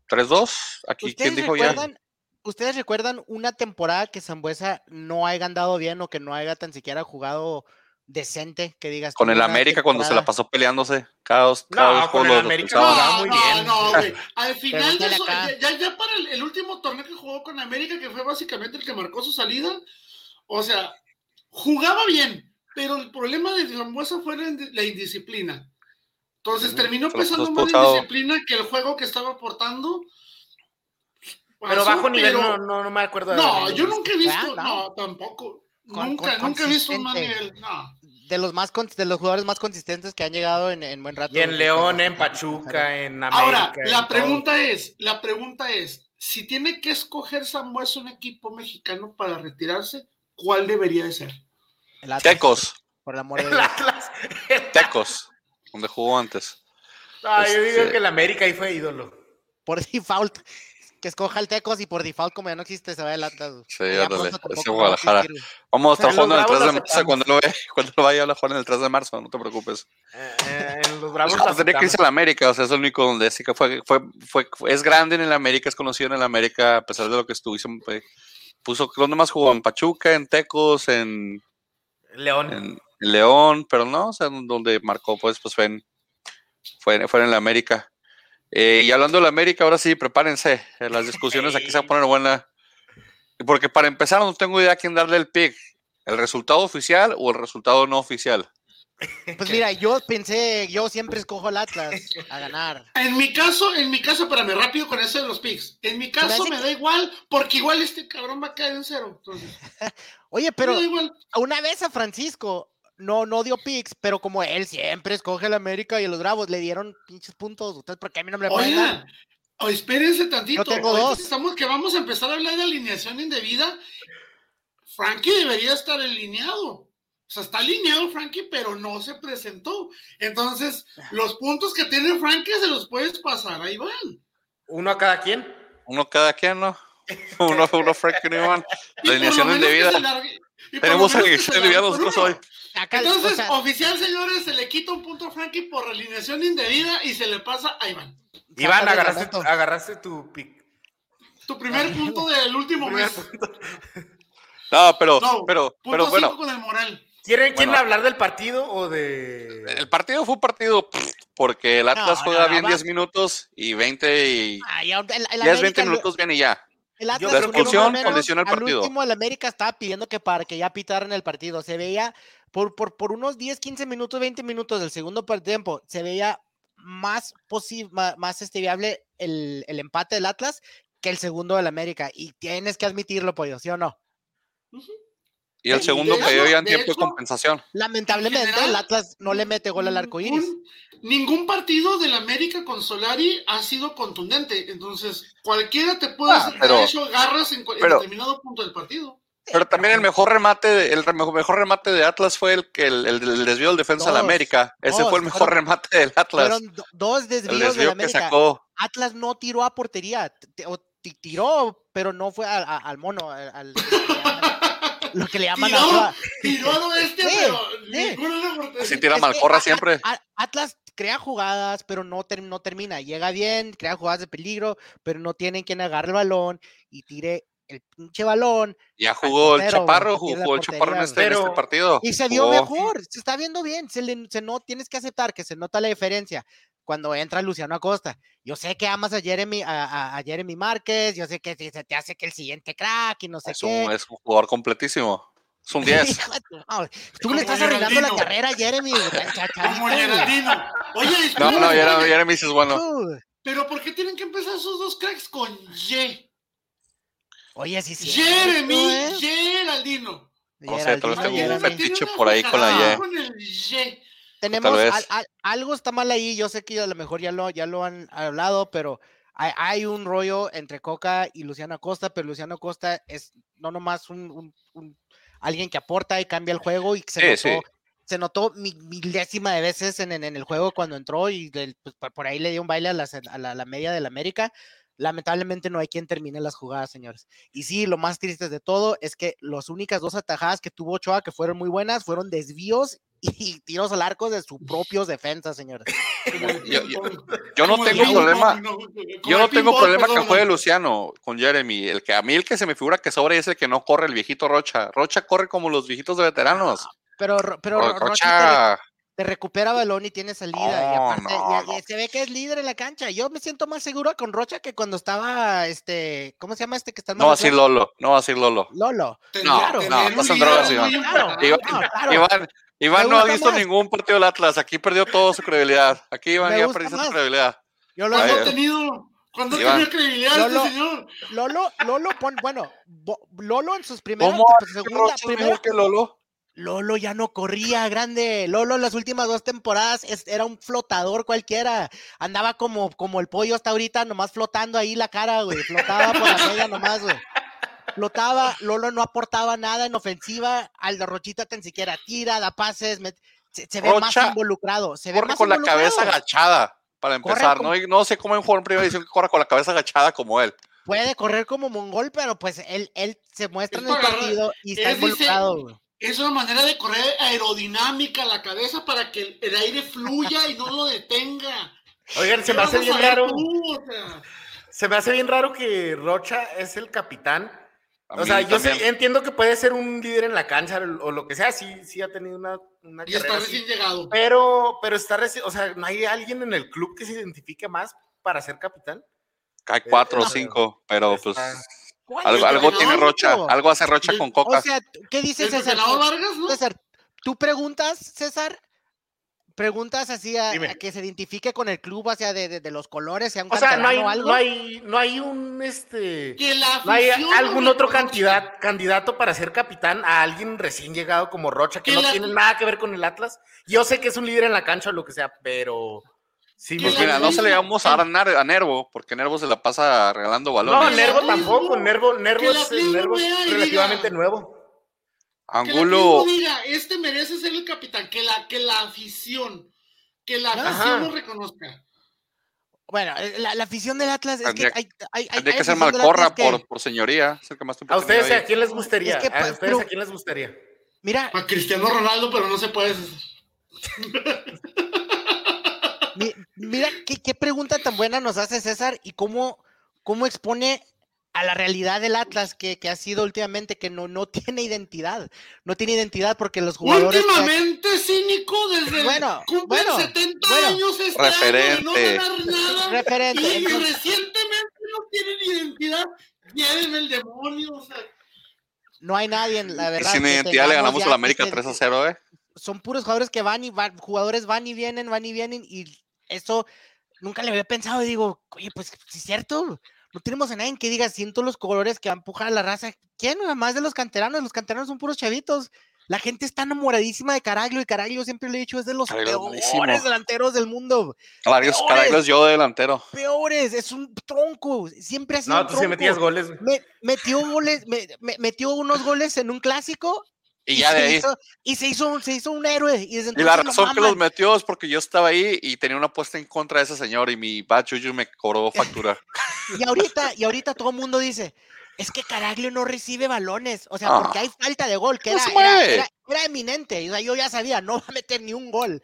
3-2. Aquí, ¿quién ¿Ustedes dijo ya? recuerdan, ¿Ustedes recuerdan una temporada que Zambuesa no haya andado bien o que no haya tan siquiera jugado decente? Que digas. Con el América cuando se la pasó peleándose, cada dos, No, cada dos con el América No, muy bien. no, güey. Al final de eso, ya, para el, el último torneo que jugó con América, que fue básicamente el que marcó su salida, o sea, jugaba bien, pero el problema de Zambuesa fue la, indi- la indisciplina. Entonces terminó pesando más la indisciplina que el juego que estaba aportando. Pero bajo nivel pero- no, no, no me acuerdo de No, yo nunca he visto, no, tampoco. Con- nunca, con- nunca he visto un nivel. No. De los más de los jugadores más consistentes que han llegado en, en buen rato. Y en León, en Pachuca, en América. Ahora, la todo. pregunta es, la pregunta es, si tiene que escoger Sambuesa un equipo mexicano para retirarse, ¿cuál debería de ser? El Atlas, Tecos, Por el amor de El Dios. Atlas. Tecos, donde jugó antes. Ah, yo digo Este- que el América ahí fue ídolo. Por default. Que escoja el Tecos y por default, como ya no existe, se va el Atlas. Sí, Ya ándale, va a Guadalajara. Vamos a estar jugando en el 3 Bravos de marzo cuando lo, ve- cuando lo vaya a jugar en el 3 de marzo, no te preocupes. Eh, en los Bravos Pues tenía que irse a la América, o sea, es el único donde sí que fue, fue, fue, fue- es grande en el América, es conocido en el América, a pesar de lo que estuvo, fue- puso, ¿dónde más jugó? En Pachuca, en Tecos, en, León. en, en León, pero no, o sea, donde marcó, pues, pues fue en, fue, en- fue en el América. Eh, y hablando del América, ahora sí, prepárense, eh, las discusiones aquí se van a poner buena, porque para empezar no tengo idea a quién darle el pick, el resultado oficial o el resultado no oficial. Pues mira, yo pensé, yo siempre escojo el Atlas a ganar. En mi caso, en mi caso, espérame, rápido con eso de los picks. En mi caso me que- da igual, porque igual este cabrón va a caer en cero. Entonces, Oye, pero una vez a Francisco no, no dio picks, pero como él siempre escoge el América y a los Bravos le dieron pinches puntos. ¿Ustedes por qué a mí no me? Oigan, o espérense tantito. Yo tengo dos. Estamos que vamos a empezar a hablar de alineación indebida. Frankie debería estar alineado. O sea, está alineado Frankie, pero no se presentó. Entonces, los puntos que tiene Frankie se los puedes pasar. Ahí van. Uno a cada quien. Uno cada quien, ¿no? Uno, uno Frank Newman. Y por lo Alineación indebida. Tenemos con nosotros hoy. Acá, o Entonces, sea, oficial, señores, se le quita un punto a Frankie por alineación indebida y se le pasa a Iván. Iván, agarraste, reglamento. agarraste tu pick. Tu primer punto del último mes. punto. No, pero, No, pero, punto pero bueno, cinco con el moral. ¿Quieren, ¿quieren Bueno. hablar del partido o de.? el partido fue un partido pff, porque el Atlas No, juega no, no, bien va. 10 minutos y 20 y ay, el, el 10, 20 América lo- minutos bien y ya. El Atlas, La por lo expulsión menos, condiciona el al último, el América estaba pidiendo que para que ya pitaran el partido. Se veía por, por, por unos 10, 15 minutos, 20 minutos del segundo tiempo, se veía más posible, más, más este, viable el, el empate del Atlas que el segundo del América. Y tienes que admitirlo, pollo, ¿sí o no? Y el segundo ya en de tiempo de compensación. Lamentablemente, general, el Atlas no le mete gol al arco iris. Ningún, ningún partido del América con Solari ha sido contundente. Entonces, cualquiera te puede Ah, hacer pero- hecho garras en, pero- determinado punto del partido. Pero también el mejor remate, de- el mejor remate de Atlas fue el que el, el- el desvío del defensa de la Dos, América. Ese dos, fue el mejor fueron- remate del Atlas. Fueron do- dos desvíos del desvío que América. sacó. Atlas no tiró a portería, tiró, pero no fue a- a- al mono, al, al- lo que le llaman Tiró, ahora- tiró a lo bestia, Sí, pero sí. ninguno le portería. Así tira Malcorra a- siempre. a- Atlas crea jugadas, pero no, ter- no termina. Llega bien, crea jugadas de peligro, pero no tienen quien agarre el balón y tire el pinche balón. Ya jugó el portero, Chaparro, jugó, el Chaparro en este, en este partido. Y se vio Jugó. mejor, se está viendo bien. Se, le- se no tienes que aceptar que se nota la diferencia cuando entra Luciano Acosta. Yo sé que amas a Jeremy, a, a- a Jeremy Márquez, yo sé que se se te hace que el siguiente crack y no sé Es qué. un, es un jugador completísimo. Es un 10. Hijo de tu- no, Tú le estás arruinando la carrera a Jeremy. Como. Oye, No, no, espérame, Jeremy es bueno. tú. Pero ¿por qué tienen que empezar esos dos cracks con Y? Oye, sí, sí. Jeremy, ¿eh? Geraldino. No sé, tal vez tengo un Jeremy. fetiche por ahí con la Y. con el Y. tenemos al- al- algo está mal ahí. Yo sé que a lo mejor ya lo, ya lo han hablado, pero hay, hay un rollo entre Coca y Luciano Acosta, pero Luciano Acosta es no nomás un, un- un- alguien que aporta y cambia el juego y se Sí, notó, sí. se notó mi- milésima de veces en, en- en el juego cuando entró y del- pues, por- ahí le dio un baile a, las- a la, a la media del América. Lamentablemente no hay quien termine las jugadas, señores. Y sí, lo más triste de todo es que las únicas dos atajadas que tuvo Ochoa que fueron muy buenas fueron desvíos y tiros al arco de sus propios defensas, señores. Yo- yo- ping-pong. Yo no tengo problema. no, Yo no tengo problema que juegue Luciano con Jeremy. El que a mí el que se me figura que sobra es el que no corre el viejito Rocha. Rocha corre como los viejitos de veteranos. Pero, Ro- pero O- Ro- Rocha te, Rocha, te recupera balón y tiene salida. y No, aparte, y- no, y no. se ve que es líder en la cancha. Yo me siento más seguro con Rocha que cuando estaba, este, ¿cómo se llama este que está en no va a decir? Lolo, no va a decir Lolo. Lolo. No, Claro. no, no. Iván, Iván no ha visto más. ningún partido del Atlas. Aquí perdió toda su credibilidad. Aquí Iván ya perdió su credibilidad. Yo lo Ay, ¿Cuándo ha eh. tenido, ¿cuándo ha Iván. tenido credibilidad Lolo- este señor? Lolo, Lolo, pon, bueno, Bo- Lolo en sus primeras, ¿Cómo? pues, segunda, primera, que Lolo? Lolo ya no corría, grande. Lolo en las últimas dos temporadas es- era un flotador cualquiera. Andaba como, como el pollo hasta ahorita, nomás flotando ahí la cara, güey. Flotaba por la media nomás, güey. Flotaba, Lolo no aportaba nada en ofensiva. Aldo Rochita tan siquiera tira, da pases, met- se, se ve más involucrado. Se ve Corre más con la cabeza agachada, para empezar. como- No, no sé cómo un jugador en primera división que corra con la cabeza agachada como él. Puede correr como mongol, pero pues él, él se muestra Es en el partido y está involucrado, güey. Es una manera de correr aerodinámica la cabeza para que el, aire fluya y no lo detenga. Oigan, se ¿Qué me hace bien raro. tú? O sea, Se me hace bien raro que Rocha es el capitán. A O sea, yo sé- entiendo que puede ser un líder en la cancha o lo que sea, sí, sí ha tenido una, una y está así. recién llegado. Pero, pero está reci- o sea, ¿no hay alguien en el club que se identifique más para ser capitán? Hay cuatro o no. cinco, pero pues Está- ¿Cuál algo, tiene Rocha. Algo hace Rocha con Coca. O sea, ¿qué dices, ¿El César? César, tú preguntas, César, preguntas así a, que se identifique con el club, o sea, de, de- de los colores, sea un O sea, no hay, canterano o algo. no hay, no hay un este. Que la No hay algún otro reconozca. candidato, para ser capitán a alguien recién llegado como Rocha, que Que no la- tiene nada que ver con el Atlas. Yo sé que es un líder en la cancha o lo que sea, pero sí Pues mira, no se le vamos a dar a, Nervo, porque Nervo se la pasa regalando No, balones. Que Nervo tampoco. Nervo, Nervo es, Nervo es relativamente nuevo. Que la Angulo, afición diga, este merece ser el capitán, que la, que la afición, que la Ajá. afición lo reconozca. Bueno, eh, la, la afición del Atlas es que Tendría- hay, hay, hay- hay que ser Malcorra que- por, por señoría. Es el que más tiempo ¿A ustedes a quién les gustaría? Es que, ¿A pues, ustedes a quién les gustaría? Mira, A Cristiano Ronaldo, pero no se puede. mi- mira qué, qué pregunta tan buena nos hace César y cómo, cómo expone a la realidad del Atlas que, que ha sido últimamente, que no, no tiene identidad. No tiene identidad porque los jugadores... que- Últimamente cínico desde Bueno, cumplen bueno, 70 bueno. años este año de no Referente. ganar nada. Referente, Y entonces- recientemente no tienen identidad. Tienen el demonio. O sea, no hay nadie, en la Y verdad. sin identidad le ganamos a la América se- 3 a 0, ¿eh? son puros jugadores que van y van, jugadores van y vienen, van y vienen, y eso nunca le había pensado. Y digo, oye, pues sí es cierto, no tenemos a nadie que diga, siento los colores que van a empujar a la raza. ¿Quién? Además de los canteranos, los canteranos son puros chavitos. La gente está enamoradísima de Caraglio y Caraglio siempre le he dicho, es de los Caraglio es peores delanteros del mundo. Caraglos, Peores. Caraglos yo de delantero. Peores, es un tronco, siempre ha sido No, un tú sí tronco. metías goles. Me- metió goles, me- me- metió unos goles en un clásico Y ya de se ahí. hizo- y se hizo, un- se hizo un héroe. Y, desde Y la lo razón que los metió es porque yo estaba ahí y tenía una apuesta en contra de ese señor y mi bad juju me cobró factura. Y ahorita, y ahorita todo el mundo dice, es que Caraglio no recibe balones. O sea, Ah. porque hay falta de gol, que No era, era, mueve. era- era eminente. O sea, yo ya sabía, no va a meter ni un gol.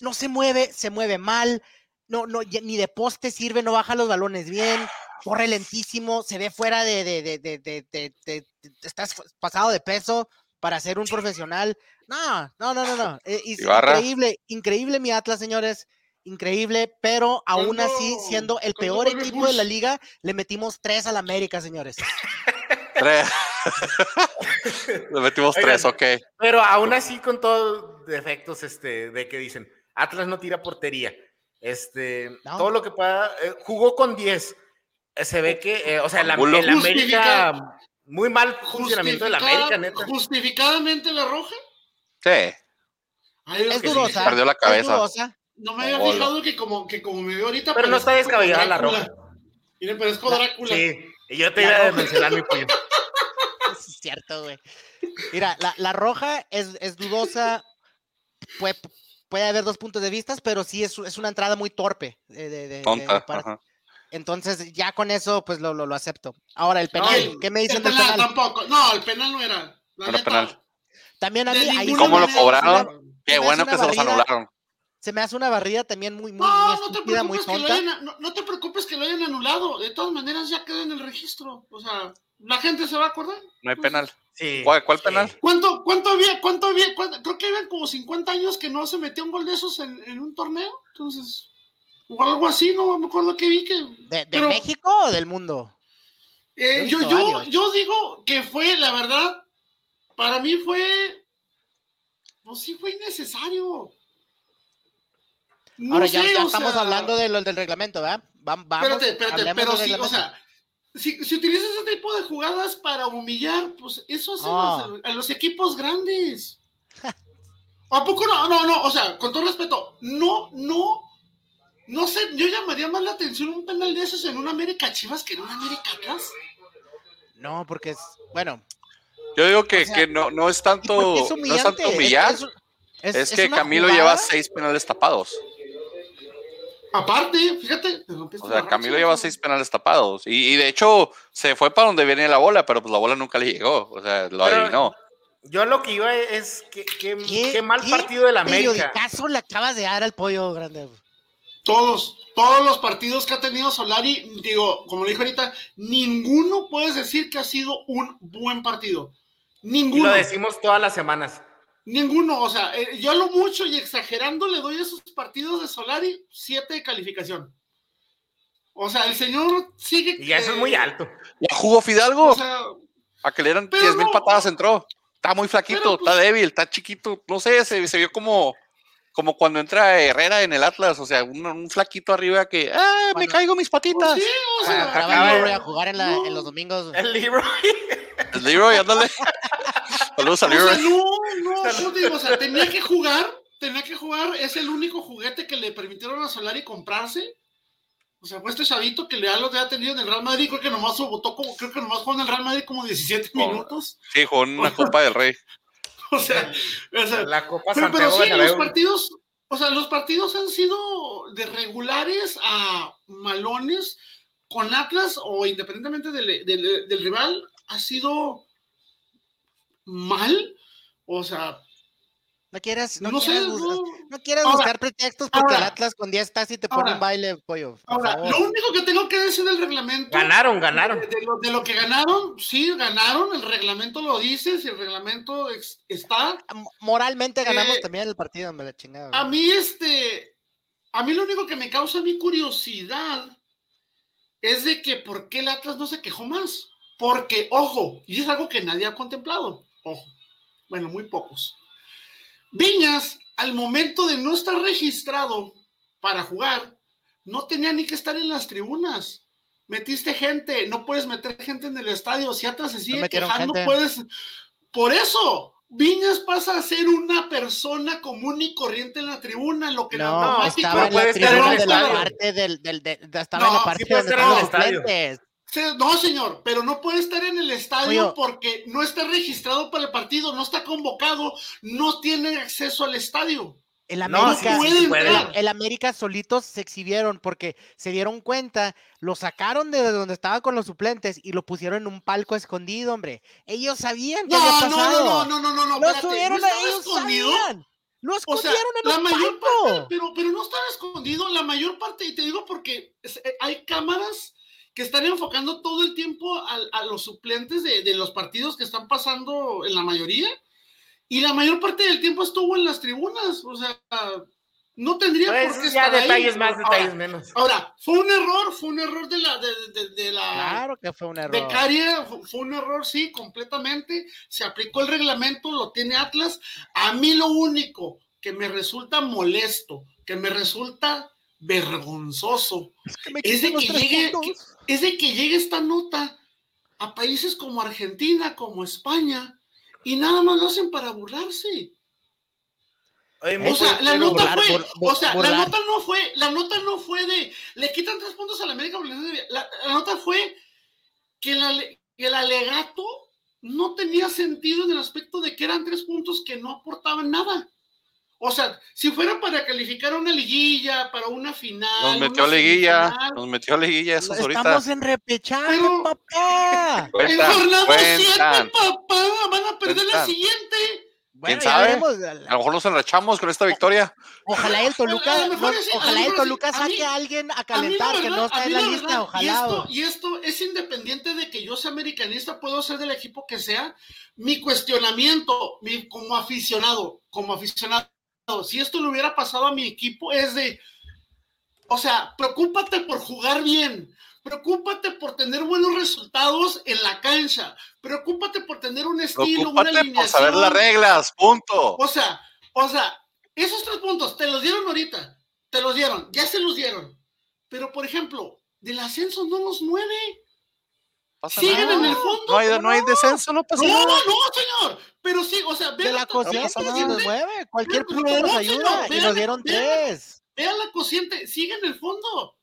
No se mueve, se mueve mal, no, no, ni de poste sirve, no baja los balones bien, corre lentísimo, se ve fuera de, de, de, estás pasado de peso para ser un profesional. No, no, no, no, no. Y es Ibarra. increíble, increíble mi Atlas, señores. Increíble, pero aún así, ¿Cuándo- siendo el peor equipo de la liga, le metimos tres al América, señores. Tres. Le metimos tres, ok. Pero aún así, con todos defectos este, de que dicen, Atlas no tira portería. Este, No. todo lo que pueda, eh, jugó con 10. Eh, se ve que, eh, o sea, el, el. América, muy mal funcionamiento del Justificada- América, neta. Justificadamente la roja. Sí. Ay, es Es sí, dudosa. perdió la es cabeza. dudosa. No me había fijado que como, que como me veo ahorita. Pero no está descabellada la roja. Miren, parezco Drácula. Sí, y yo te La iba a mencionar mi pollo. Es cierto, güey. Mira, la, la roja es, es dudosa. Puede, puede haber dos puntos de vista, pero sí es, es una entrada muy torpe. de- de- de- de- Tonta. para-. Entonces, ya con eso, pues lo, lo, lo acepto. Ahora, el No, penal. ¿Qué me el dicen del penal penal? tampoco. No, el penal no era. La No era neta, penal. También a mí, ahí ¿Cómo lo cobraron? Qué bueno que se los anularon. Se me hace una barrida también muy, muy, No, muy no te estúpida, muy preocupes que lo tonta. hayan, no, no te preocupes que lo hayan anulado. De todas maneras ya queda en el registro. O sea, la gente se va a acordar. No hay penal. Sí, ¿Cuál- cuál sí. penal? ¿Cuánto, cuánto había, cuánto había, cuánto- creo que eran como 50 años que no se metió un gol de esos en, en un torneo? Entonces, o algo así, no me acuerdo que vi que... ¿De, de pero, México o del mundo? eh, yo, yo, yo digo que fue, la verdad, para mí fue, pues sí fue innecesario. No Ahora ya, sé, ya o estamos sea, hablando de lo del reglamento, ¿verdad? Vam- Vamos, Espérate, espérate, pero sí, o sea, si, si utilizas ese tipo de jugadas para humillar, pues eso hace Ah. a, los, a los equipos grandes. ¿A poco no? No, no, o sea, con todo respeto, no, no, no sé, yo llamaría más la atención un penal de esos en una América Chivas que en una América Atlas. No, porque es, bueno, Yo digo que, O sea, que no, no es ¿y por tanto, es no es tanto humillar. Es, Es, es- que Camilo jugada- lleva seis penales tapados. Aparte, fíjate, te rompiste O sea, la Camilo racha, lleva seis penales tapados. Y, y de hecho, se fue para donde viene la bola, pero pues la bola nunca le llegó. O sea, lo Pero- adivinó. Yo lo que iba es que qué, ¿Qué- qué mal qué partido del América. periodicazo le acabas de dar al pollo grande? Todos, todos los partidos que ha tenido Solari, digo, como le dije ahorita, ninguno puedes decir que ha sido un buen partido. Y Ninguno. lo decimos todas las semanas. Ninguno. O sea, eh, yo a lo mucho y exagerando le doy a esos partidos de Solari siete de calificación. O sea, el señor sigue. Y ya eso es muy alto. ¿Ya jugó Fidalgo? O sea, a que le dieran pero 10 mil no. patadas entró. Está muy flaquito, Pero, pues- está débil, está chiquito. No sé, se, se vio como, como cuando entra Herrera en el Atlas. O sea, un, un flaquito arriba que, ah, me caigo mis patitas. pues sí, o sea, Acaba acaba de- Leroy a jugar en, la- no. en los domingos. El libro. El Leroy, ándale. Saludos a O sea, no, no, yo digo, o sea, tenía que jugar, tenía que jugar, es el único juguete que le permitieron a Solari comprarse. O sea, fue este chavito que ya lo había tenido en el Real Madrid, creo que nomás se votó como, creo que nomás jugó en el Real Madrid como 17 Oh. minutos. Sí, jugó en una Copa del Rey. O sea, o sea, La Copa pero, pero sí, los partidos, o sea, los partidos han sido de regulares a malones con Atlas o independientemente del, del- del rival, ha sido mal. O sea, No quieras, no, no, sé, quieras, bus- no, no quieras Ahora- buscar pretextos porque el Atlas con 10 estás y te pone ahora- un baile, pollo. Por Ahora, favor. lo único que tengo que decir del reglamento. Ganaron, ganaron. De, de lo, de lo que ganaron, sí, ganaron. El reglamento lo dice. Si el reglamento ex- está. Moralmente ganamos Eh, también el partido, me la chingada. A mí, este. A mí lo único que me causa mi curiosidad es de que por qué el Atlas no se quejó más. Porque, ojo, y es algo que nadie ha contemplado. Ojo. Bueno, muy pocos. Viñas, al momento de no estar registrado para jugar, no tenía ni que estar en las tribunas. Metiste gente, no puedes meter gente en el estadio. Si Atlas se sigue metieron quejando, gente. puedes. Por eso, Viñas pasa a ser una persona común y corriente en la tribuna, lo que No, estaba en la tribuna de la parte del, del, de- estaba No, en la parte donde los estadio. lentes. Sí, No, señor, pero no puede estar en el estadio Oye. porque no está registrado para el partido, no está convocado, no tiene acceso al estadio. El No, América, sí, sí, sí puede. el, el América solitos se exhibieron porque se dieron cuenta, lo sacaron de donde estaba con los suplentes y lo pusieron en un palco escondido, hombre. Ellos sabían que No, había no, pasado. no, no, no, no, no, Lo espérate, subieron ¿no ellos escondido? sabían. Lo O sea, escondieron en la los mayor palcos. parte, pero, pero no estaba escondido, la mayor parte, y te digo porque eh, hay cámaras que están enfocando todo el tiempo a, a los suplentes de, de los partidos que están pasando en la mayoría, y la mayor parte del tiempo estuvo en las tribunas, o sea, no tendría Pues, por qué ya estar detalles ahí. más, Ahora- detalles menos. Ahora, fue un error, fue un error de la, de, de- de la Claro que fue un error. becaria, fu- fue un error, sí, completamente. Se aplicó el reglamento, lo tiene Atlas. A mí lo único que me resulta molesto, que me resulta vergonzoso, Es que es de que llegue- es de que llegue esta nota a países como Argentina, como España, y nada más lo hacen para burlarse. O sea, la nota burlar, fue, bur- bur- o sea, la nota no fue, la nota no fue de, le quitan tres puntos a la América, la, la nota fue que, el ale- que el alegato no tenía sentido en el aspecto de que eran tres puntos que no aportaban nada. O sea, si fuera para calificar una liguilla, para una final. Nos metió liguilla, nos metió a liguilla esos ahorita. Estamos en repechaje, papá. En jornada 7, cuentan. papá, van a perder la Cuentan. siguiente. Bueno, ya sabe? veremos. A lo mejor nos enrachamos con esta victoria. Ojalá el Toluca, no- sí, ojalá el sí. Toluca A mí- saque a alguien a la calentar, que no está en la la lista, verdad, ojalá. Y esto, y esto es independiente de que yo sea americanista, puedo ser del equipo que sea. Mi cuestionamiento, mi, como aficionado, como aficionado, si esto le hubiera pasado a mi equipo, es de, o sea, preocúpate por jugar bien, preocúpate por tener buenos resultados en la cancha, preocúpate por tener un estilo, una Preocúpate por alineación. saber las reglas, punto. O sea, o sea, esos tres puntos te los dieron ahorita, te los dieron, ya se los dieron. Pero, por ejemplo, del ascenso no los mueve. Pasa siguen nada. en el fondo, No hay, ¿cómo no hay no? descenso, no pasa No, nada. no, señor. Pero sí, o sea, De vean la la, cociente pasa sí nada. nos mueve. Cualquier punto nos no, ayuda. señor, Y nos dieron tres. vean la cociente, siguen en el fondo.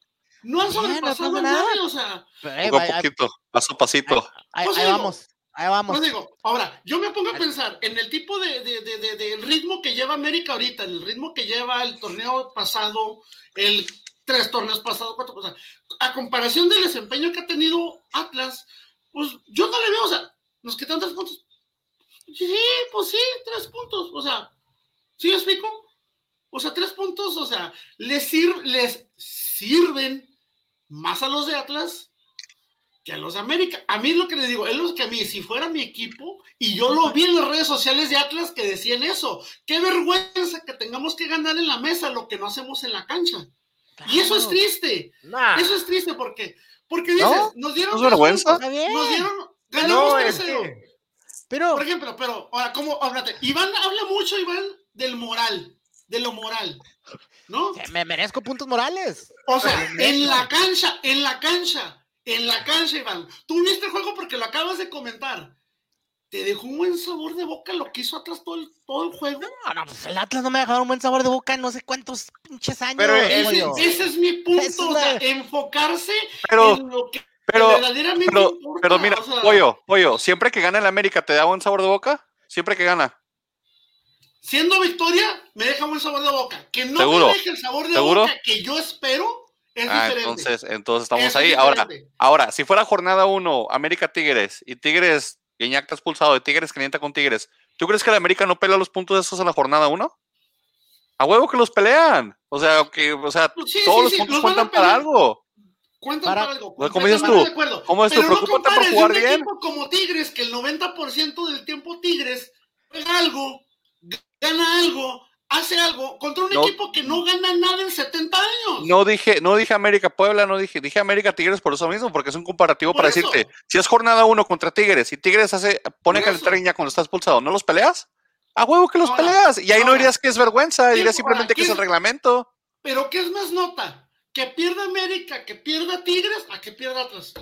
No han no sobrepasado pasa a nada. nadie, o sea. Poco a poquito, paso a pasito. Ahí, vamos. Ahí vamos. Pues digo, ahora, yo me pongo a pensar en el tipo de, de, de, de- del ritmo que lleva América ahorita, en el ritmo que lleva el torneo pasado, el tres torneos pasados, cuatro cosas. A comparación del desempeño que ha tenido Atlas, pues yo no le veo, o sea, nos quitan tres puntos. Sí, pues sí, tres puntos, o sea, ¿sí me explico? O sea, tres puntos, o sea, les, sir- les sirven más a los de Atlas que a los de América. A mí es lo que les digo, es lo que a mí, si fuera mi equipo, y yo lo vi en las redes sociales de Atlas que decían eso, qué vergüenza que tengamos que ganar en la mesa lo que no hacemos en la cancha. Y eso es triste, Nah. eso es triste porque, porque dices, ¿No? nos dieron ¿No es vergüenza? nos dieron, ganamos No, es 3-0. que- Pero, Por ejemplo, pero ahora, como, háblate, Iván habla mucho, Iván, del moral, de lo moral, ¿no? me merezco puntos morales. O sea, en la cancha, en la cancha, en la cancha, Iván. Tú viste el juego porque lo acabas de comentar. ¿Te dejó un buen sabor de boca lo que hizo atrás todo el, todo el juego? No, no, pues el Atlas no me ha dejado un buen sabor de boca en no sé cuántos pinches años. Pero Ese, es mi punto, Es o sea, enfocarse Pero, en lo que pero, verdaderamente pero, importa. pero mira, o sea, pollo, pollo, siempre que gana el América, ¿te da buen sabor de boca? Siempre que gana. siendo victoria, me deja buen sabor de boca. Que no ¿Seguro? me deje el sabor de ¿Seguro? boca que yo espero es Ah, diferente. entonces, entonces estamos ahí. Ahora, ahora, si fuera jornada 1, América Tigres y Tigres, Guiñac está expulsado de Tigres, calienta con Tigres, ¿tú crees que el América no pelea los puntos de esos en la jornada 1? A huevo que los pelean. O sea, que, o sea, Pues sí, todos sí, los sí, puntos los cuentan para algo. Cuentan Para- para algo. Pues, como dices tú. ¿cómo es tú? Pero no Preocúpate por compares de jugar un bien. equipo como Tigres, que el 90% del tiempo Tigres juega algo, gana algo, hace algo, contra un No. equipo que no gana nada en 70 años. No dije, no dije América Puebla, no dije, dije América Tigres por eso mismo, porque es un comparativo Por para eso. decirte, si es jornada 1 contra Tigres y Tigres hace, pone Por calentar eso. Guiñac cuando está expulsado, ¿no los peleas? A huevo que los Ahora, peleas. Y ahí no dirías que es vergüenza, dirías simplemente que es ¿quién- el reglamento. Pero ¿qué es más nota? ¿Que pierda América, que pierda Tigres, a que pierda Atlas?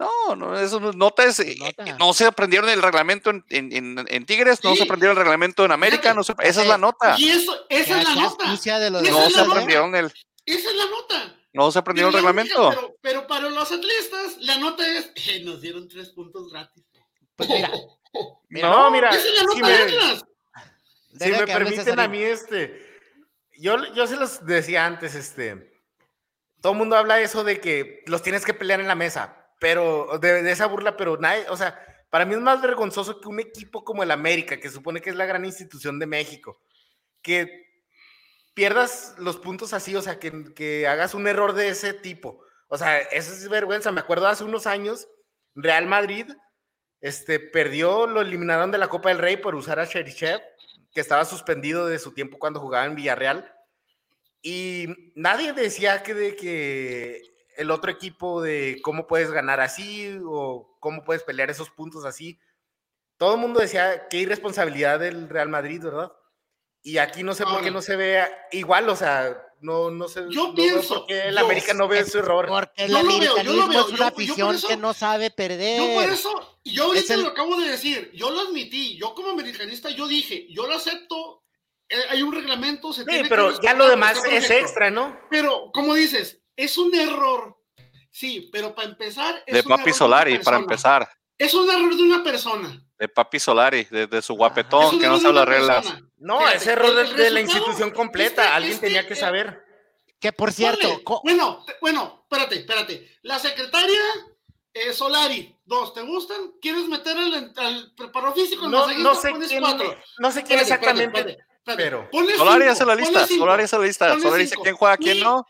No, no, eso no, nota es, eh, Nota. no se aprendieron el reglamento en, en- en- en Tigres, no se aprendieron el reglamento en América, no se- esa es la nota. Y eso, esa es la nota. No se aprendieron el, Esa es la nota. no se aprendieron el reglamento. Pero, pero para los atletas, la nota es, eh, nos dieron tres puntos gratis. Pues mira, No, mira, Esa es la si nota de me, Atlas. si me permiten a mí, este, yo, yo se los decía antes, este, todo el mundo habla eso de que los tienes que pelear en la mesa, pero, de, esa burla, pero nadie, o sea, para mí es más vergonzoso que un equipo como el América, que supone que es la gran institución de México, que pierdas los puntos así, o sea, que, que hagas un error de ese tipo. O sea, eso es vergüenza. Me acuerdo hace unos años, Real Madrid este, perdió, lo eliminaron de la Copa del Rey por usar a Cherichev, que estaba suspendido de su tiempo cuando jugaba en Villarreal. Y nadie decía que de que el otro equipo de cómo puedes ganar así o cómo puedes pelear esos puntos así. Todo el mundo decía qué irresponsabilidad del Real Madrid, ¿verdad? Y aquí no sé por qué no se ve igual, o sea, no, no sé. Yo pienso. Por qué el América no ve su error. Porque el americanismo es una afición que no sabe perder. Yo por eso, yo ahorita lo acabo de decir, yo lo admití, yo como americanista, yo dije, yo lo acepto, eh, hay un reglamento, se sí, pero ya lo demás es extra, ¿no? Pero, como dices, es un error. Sí, pero para empezar. Es de Papi Solari, para empezar. Es un error de una persona. De Papi Solari, de, su guapetón, que no sabe las reglas. No, es error de, la institución completa. Alguien tenía que saber. Que por cierto. Bueno, bueno, espérate, espérate. La secretaria eh, Solari, dos, ¿te gustan? ¿Quieres meter al, al preparador físico? No, no sé quién, no sé quién exactamente. pero. Solari hace la lista. Solari hace la lista. Solari dice quién juega, quién no.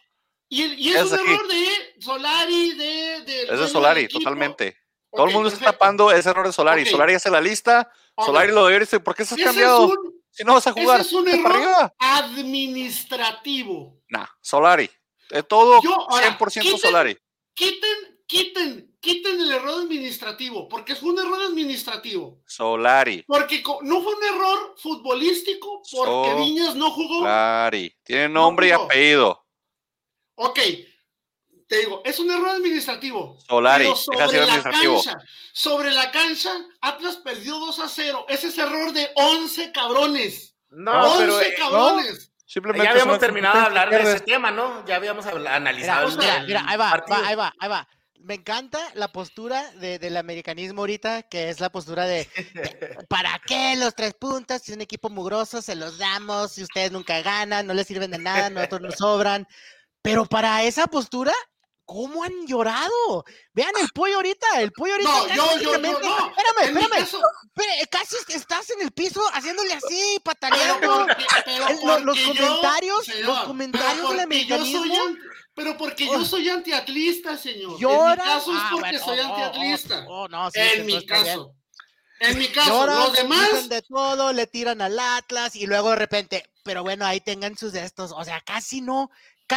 Y, es, un error de Solari, de... de es de Solari, totalmente. Todo el mundo está tapando ese error de Solari. Solari hace la lista, Solari lo debe decir, ¿por qué estás cambiado? si no vas a jugar, es un error administrativo. Nah, Solari. De todo, 100% Solari. Quiten, quiten, quiten el error administrativo, porque es un error administrativo. Solari. Porque no fue un error futbolístico, porque Viñas no jugó. Solari. Tiene nombre y apellido. Ok, te digo, es un error administrativo. Solari, sobre administrativo. La cancha, sobre la cancha, Atlas perdió 2 a 0. Ese es error de 11 cabrones. No, 11 pero, eh, cabrones. Simplemente ya habíamos terminado de hablar de ese tema, ¿no? Ya habíamos analizado. Mira, mira, ahí va, ahí va, ahí va. Me encanta la postura del americanismo ahorita, que es la postura de, de, ¿para qué los tres puntos? Si es un equipo mugroso, se los damos, si ustedes nunca ganan, no les sirven de nada, nosotros nos sobran. Pero para esa postura, ¿cómo han llorado? Vean el pollo ahorita, el pollo ahorita. No, yo, yo, yo, no. Espérame, espérame. casi estás en el piso haciéndole así, pataleando. los, comentarios, los comentarios del americanismo. pero porque yo soy antiatlista, señor. ¿Llora? En mi caso es ah, porque soy oh, oh, antiatlista. Oh, no, sí, en mi caso. En mi caso, los demás. de todo, le tiran al Atlas y luego de repente, pero bueno, ahí tengan sus de estos. O sea, casi no,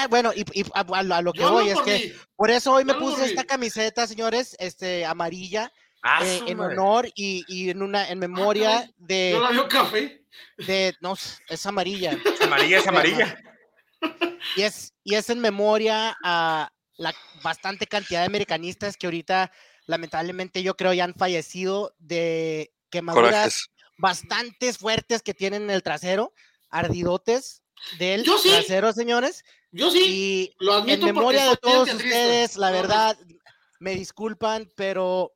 bueno, y, a, lo que voy es que por eso hoy me puse esta camiseta, señores, este amarilla, ah, eh, en honor y, y, en una en memoria ah, de. ¿No la vio café? De, no, es amarilla. amarilla, es amarilla. Y es, y es en memoria a la bastante cantidad de americanistas que ahorita, lamentablemente, yo creo ya han fallecido de quemaduras bastante fuertes que tienen en el trasero, ardidotes del trasero, señores. Yo sí, y lo admito en memoria de todos ustedes, la verdad, me disculpan, pero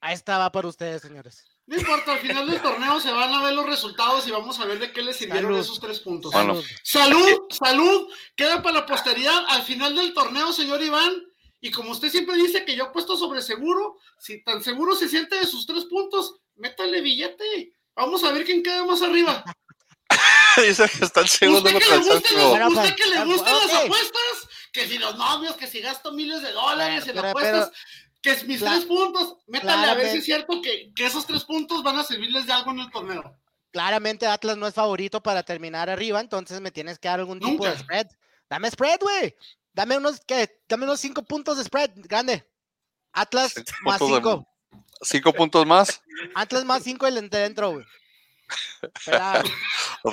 ahí estaba para ustedes, señores. No importa, al final del torneo se van a ver los resultados y vamos a ver de qué les sirvieron esos tres puntos. Salud, salud, queda para la posteridad al final del torneo, señor Iván. Y como usted siempre dice que yo he puesto sobre seguro, si tan seguro se siente de sus tres puntos, métale billete. Vamos a ver quién queda más arriba. Dice que está el segundo ¿Usted que le gustan, ¿usted que le gustan las apuestas? Que si los novios, que si gasto miles de dólares en apuestas, que es mis tres puntos, métale a ver si es cierto que, que esos tres puntos van a servirles de algo en el torneo. Claramente Atlas no es favorito para terminar arriba, entonces me tienes que dar algún tipo de spread. Dame spread, güey. Dame unos, ¿qué? Dame unos cinco puntos de spread, grande. Atlas más cinco. ¿Cinco puntos más? Atlas más cinco el dentro, güey.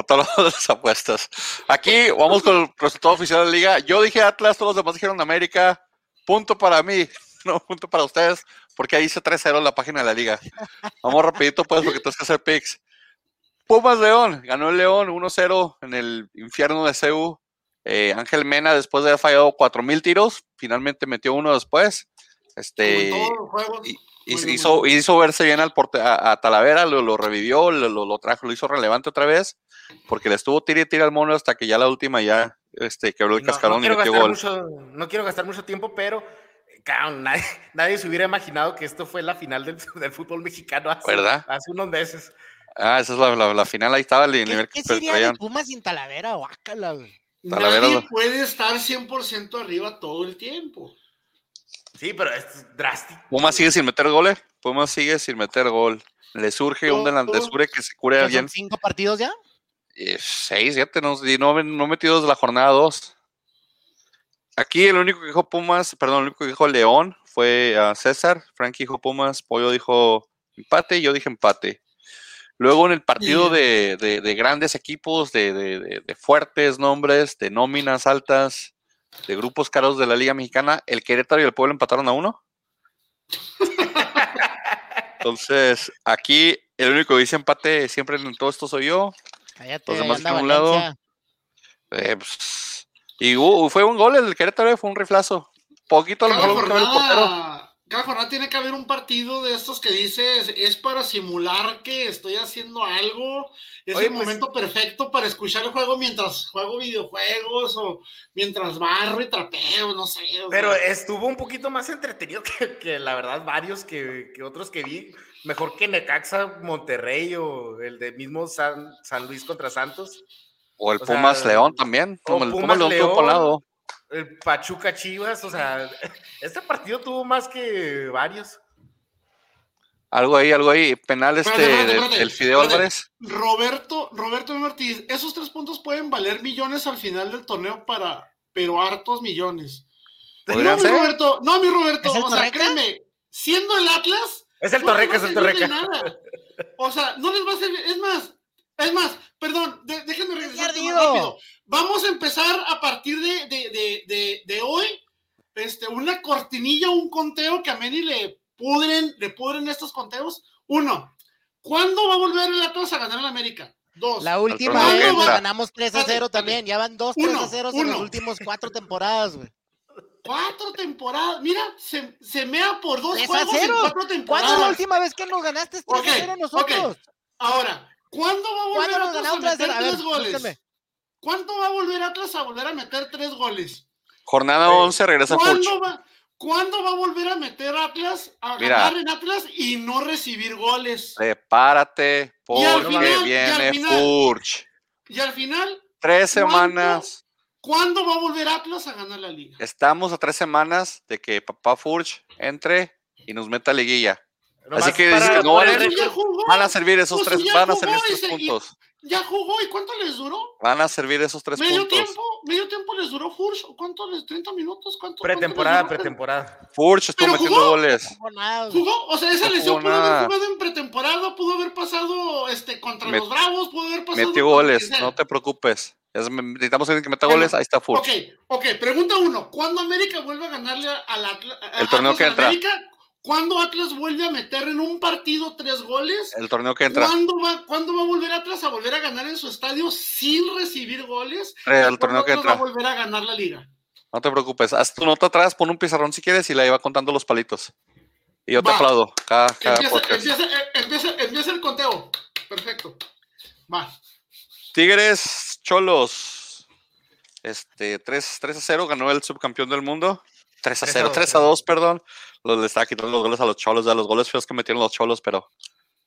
Todas las apuestas. Aquí vamos con el resultado oficial de la liga. Yo dije Atlas, todos los demás dijeron América. Punto para mí, no punto para ustedes, porque ahí hice 3-0 en la página de la liga. Vamos rapidito pues, porque tienes que hacer picks. Pumas León, ganó el León 1-0 en el infierno de CEU. Eh, Ángel Mena, después de haber fallado 4.000 tiros, finalmente metió uno después. Este, hizo, hizo verse bien al porte, a, Talavera, lo, revivió, lo, lo, trajo, lo hizo relevante otra vez, porque le estuvo tira y tira al mono hasta que ya la última ya este, quebró el cascarón y metió gol. no quiero gastar mucho tiempo, pero nadie, nadie, se hubiera imaginado que esto fue la final del, del fútbol mexicano hace, hace, unos meses. Ah, esa es la, la, final, ahí estaba el nivel ¿Qué, que sería de Pumas sin Talavera o Nadie puede estar 100% arriba todo el tiempo. Sí, pero es drástico. Puma sigue sin meter goles. Puma sigue sin meter gol. Le surge un delantesure que se cure bien. ¿Cinco partidos ya? Eh, seis, siete, no, no, no metidos de la jornada dos. Aquí el único que dijo Pumas, perdón, el único que dijo León fue a César. Frankie dijo Pumas, Pollo dijo empate y yo dije empate. Luego en el partido de, de- de grandes equipos, de, de- de- de fuertes nombres, de nóminas altas, de grupos caros de la Liga Mexicana, el Querétaro y el Pueblo empataron a uno. Entonces, aquí el único que dice empate siempre en todo esto soy yo. Cállate, Los demás por un lado. Eh, pues, y hubo- fue un gol el Querétaro, fue un riflazo. Poquito a lo mejor el portero. Cada jornada tiene que haber un partido de estos que dices, es para simular que estoy haciendo algo, es Oye, el pues- momento perfecto para escuchar el juego mientras juego videojuegos o mientras barro y trapeo, no sé. Pero sea. estuvo un poquito más entretenido que, que la verdad varios que, que otros que vi. Mejor que Necaxa, Monterrey o el de mismo San, San Luis contra Santos. O el O sea, Pumas León también. o Como el Pumas Pumas León León. El Pachuca Chivas, o sea, este partido tuvo más que varios. Algo ahí, algo ahí. Penal este Espérate, espérate, del- espérate, del Fideo espérate. Álvarez. Roberto, Roberto M. Ortiz, esos tres puntos pueden valer millones al final del torneo para, pero hartos millones. No, ¿Podrían mi ser? Roberto, no, mi Roberto, ¿Es el o sea, créeme, siendo el Atlas, Es el no Torreca, va es el Torreca. nada. O sea, no les va a servir, es más, es más, perdón, de- déjenme regresar rápido. Vamos a empezar a partir de, de, de, de, de hoy, este, una cortinilla, un conteo que a Meni le pudren, le pudren estos conteos. Uno, ¿cuándo va a volver el Atlas a ganar en América? Dos, La última vez ganamos 3 a 0 Espérate, también. Ya van 2 3 Uno, a 0 en las últimas cuatro temporadas, güey. cuatro temporadas. Mira, se, se mea por dos 3 a juegos en 0. cuatro ¿Cuándo temporadas. es la última vez que nos ganaste 3 Ok, a 0 nosotros? Ahora, ¿cuándo va a volver ¿Cuándo Atlas a ganamos 3 a meter 0? A ver, tres goles? ¿Cuánto va a volver Atlas a volver a meter tres goles? Jornada Sí. 11 regresa Furch. ¿Cuándo va, ¿Cuándo va a volver a meter Atlas a Mira. ganar en Atlas y no recibir goles? Prepárate porque final, y al viene final. Furch. Y al final, Tres ¿Cuándo? semanas. ¿cuándo va a volver Atlas a ganar la liga? Estamos a tres semanas de que papá Furch entre y nos meta a liguilla. Nomás Así que para dices que no van a- el ya récord. jugó, Van a servir esos Pues tres, van a servir esos tres y- puntos. ya jugó. ¿Y cuánto les duró? Van a servir esos tres ¿Medio puntos. tiempo? ¿Medio tiempo les duró Furch? ¿Cuánto les? ¿30 minutos? ¿Cuánto? Pretemporada, cuánto pretemporada. Furch estuvo Pero metiendo jugó. goles. No. Jugó, o sea, esa No lesión pudo haber jugado en pretemporada, pudo haber pasado este, contra Met- los Bravos, pudo haber pasado. Metió goles, no te preocupes. Es- necesitamos alguien que meta goles, ahí está Furch. Ok, ok, pregunta uno. ¿Cuándo América vuelve a ganarle al Atlas? El torneo que entra. América? ¿Cuándo Atlas vuelve a meter en un partido tres goles? El torneo que entra. ¿Cuándo va, ¿Cuándo va a volver Atlas a volver a ganar en su estadio sin recibir goles? El ¿Cuándo torneo que Atlas va a entra. volver a ganar la liga? No te preocupes. Haz tu nota atrás, pon un pizarrón si quieres y la iba contando los palitos. Y yo te Va. aplaudo cada, cada Empieza, podcast. empieza, eh, empieza, empieza el conteo. Perfecto. Va. Tigres, Cholos. Este, 3, 3 a 0 ganó el subcampeón del mundo. 3 a 3 a 0, 2, 3 a 2, perdón. Los, le estaba quitando los goles a los Cholos, de los goles feos que metieron los Cholos, pero